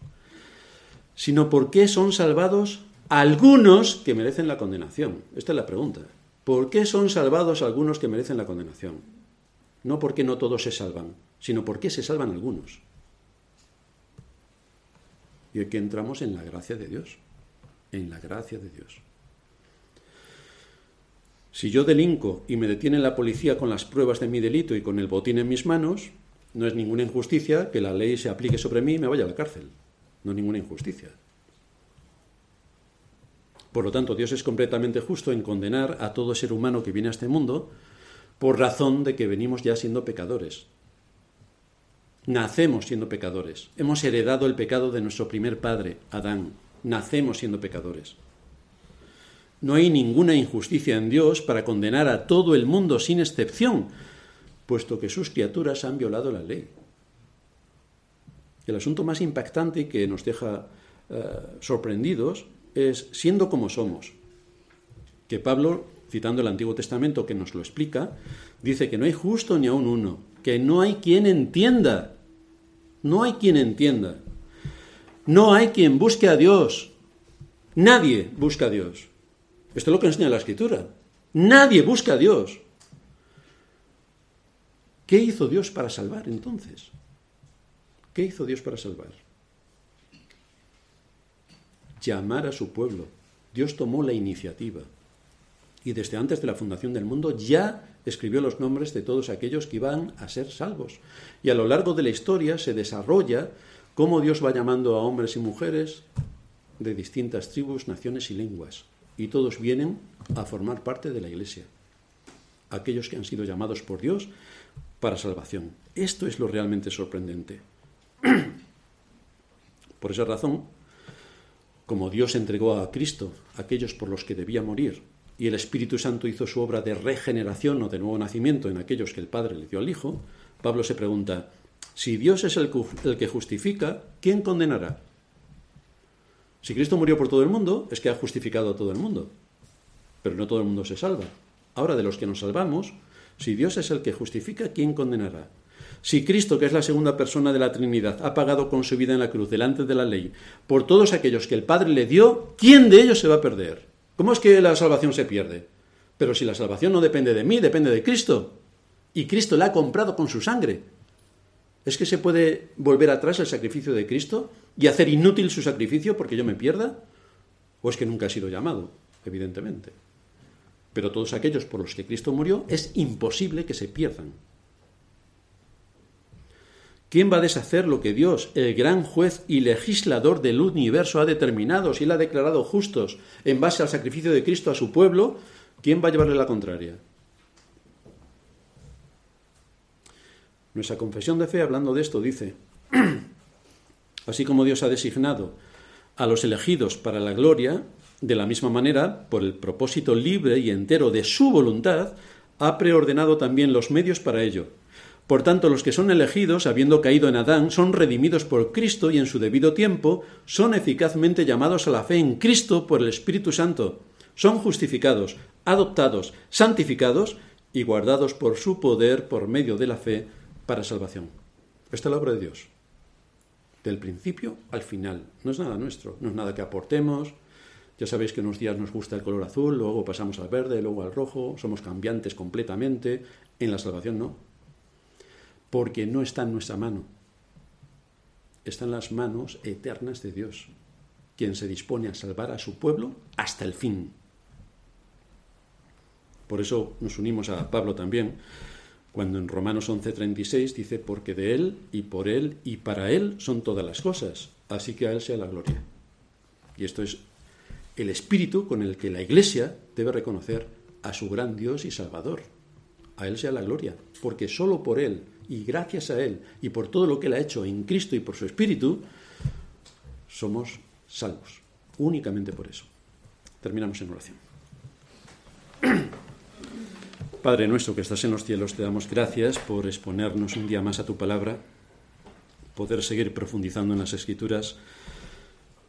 sino por qué son salvados algunos que merecen la condenación. Esta es la pregunta. ¿Por qué son salvados algunos que merecen la condenación? No porque no todos se salvan, sino porque se salvan algunos. Y aquí entramos en la gracia de Dios, en la gracia de Dios. Si yo delinco y me detiene la policía con las pruebas de mi delito y con el botín en mis manos, no es ninguna injusticia que la ley se aplique sobre mí y me vaya a la cárcel. No es ninguna injusticia. Por lo tanto, Dios es completamente justo en condenar a todo ser humano que viene a este mundo por razón de que venimos ya siendo pecadores. Nacemos siendo pecadores. Hemos heredado el pecado de nuestro primer padre, Adán. Nacemos siendo pecadores. No hay ninguna injusticia en Dios para condenar a todo el mundo sin excepción, puesto que sus criaturas han violado la ley. El asunto más impactante que nos deja eh, sorprendidos es siendo como somos, que Pablo citando el Antiguo Testamento que nos lo explica, dice que no hay justo ni aun uno, que no hay quien entienda, no hay quien entienda, no hay quien busque a Dios, nadie busca a Dios. Esto es lo que enseña la Escritura. Nadie busca a Dios. ¿Qué hizo Dios para salvar entonces? ¿Qué hizo Dios para salvar? Llamar a su pueblo. Dios tomó la iniciativa y desde antes de la fundación del mundo ya escribió los nombres de todos aquellos que iban a ser salvos. Y a lo largo de la historia se desarrolla cómo Dios va llamando a hombres y mujeres de distintas tribus, naciones y lenguas. Y todos vienen a formar parte de la Iglesia. Aquellos que han sido llamados por Dios para salvación. Esto es lo realmente sorprendente. Por esa razón, como Dios entregó a Cristo aquellos por los que debía morir, y el Espíritu Santo hizo su obra de regeneración o de nuevo nacimiento en aquellos que el Padre le dio al Hijo, Pablo se pregunta, si Dios es el, que justifica, ¿quién condenará? Si Cristo murió por todo el mundo, es que ha justificado a todo el mundo, pero no todo el mundo se salva. Ahora, de los que nos salvamos, si Dios es el que justifica, ¿quién condenará? Si Cristo, que es la segunda persona de la Trinidad, ha pagado con su vida en la cruz delante de la ley por todos aquellos que el Padre le dio, ¿quién de ellos se va a perder? ¿Cómo es que la salvación se pierde? Pero si la salvación no depende de mí, depende de Cristo. Y Cristo la ha comprado con su sangre. ¿Es que se puede volver atrás el sacrificio de Cristo y hacer inútil su sacrificio porque yo me pierda? ¿O es que nunca ha sido llamado? Evidentemente. Pero todos aquellos por los que Cristo murió es imposible que se pierdan. ¿Quién va a deshacer lo que Dios, el gran juez y legislador del universo, ha determinado si él ha declarado justos en base al sacrificio de Cristo a su pueblo? ¿Quién va a llevarle la contraria? Nuestra confesión de fe, hablando de esto, dice, así como Dios ha designado a los elegidos para la gloria, de la misma manera, por el propósito libre y entero de su voluntad, ha preordenado también los medios para ello por tanto, los que son elegidos, habiendo caído en Adán, son redimidos por Cristo y en su debido tiempo son eficazmente llamados a la fe en Cristo por el Espíritu Santo. Son justificados, adoptados, santificados y guardados por su poder por medio de la fe para salvación. Esta es la obra de Dios. Del principio al final. No es nada nuestro, no es nada que aportemos. Ya sabéis que unos días nos gusta el color azul, luego pasamos al verde, luego al rojo, somos cambiantes completamente. En la salvación no porque no está en nuestra mano, está en las manos eternas de Dios, quien se dispone a salvar a su pueblo hasta el fin. Por eso nos unimos a Pablo también, cuando en Romanos 11:36 dice, porque de Él y por Él y para Él son todas las cosas, así que a Él sea la gloria. Y esto es el espíritu con el que la Iglesia debe reconocer a su gran Dios y Salvador. A Él sea la gloria, porque solo por Él y gracias a Él y por todo lo que Él ha hecho en Cristo y por su Espíritu, somos salvos. Únicamente por eso. Terminamos en oración. Padre nuestro que estás en los cielos, te damos gracias por exponernos un día más a tu palabra, poder seguir profundizando en las escrituras,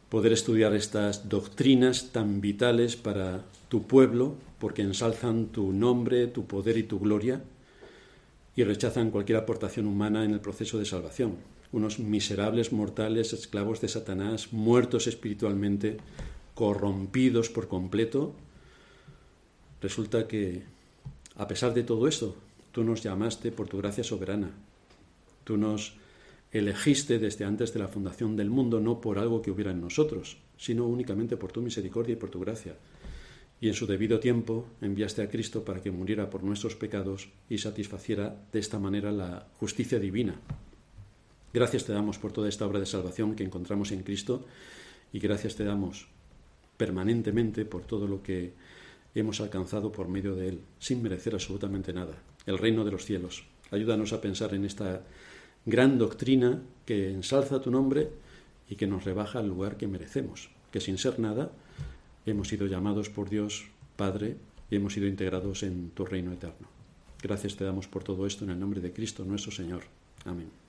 poder estudiar estas doctrinas tan vitales para tu pueblo, porque ensalzan tu nombre, tu poder y tu gloria y rechazan cualquier aportación humana en el proceso de salvación. Unos miserables mortales, esclavos de Satanás, muertos espiritualmente, corrompidos por completo. Resulta que, a pesar de todo esto, tú nos llamaste por tu gracia soberana. Tú nos elegiste desde antes de la fundación del mundo no por algo que hubiera en nosotros, sino únicamente por tu misericordia y por tu gracia y en su debido tiempo enviaste a Cristo para que muriera por nuestros pecados y satisfaciera de esta manera la justicia divina. Gracias te damos por toda esta obra de salvación que encontramos en Cristo y gracias te damos permanentemente por todo lo que hemos alcanzado por medio de Él, sin merecer absolutamente nada, el reino de los cielos. Ayúdanos a pensar en esta gran doctrina que ensalza tu nombre y que nos rebaja al lugar que merecemos, que sin ser nada, hemos sido llamados por Dios Padre y hemos sido integrados en tu reino eterno. Gracias te damos por todo esto en el nombre de Cristo nuestro Señor. Amén.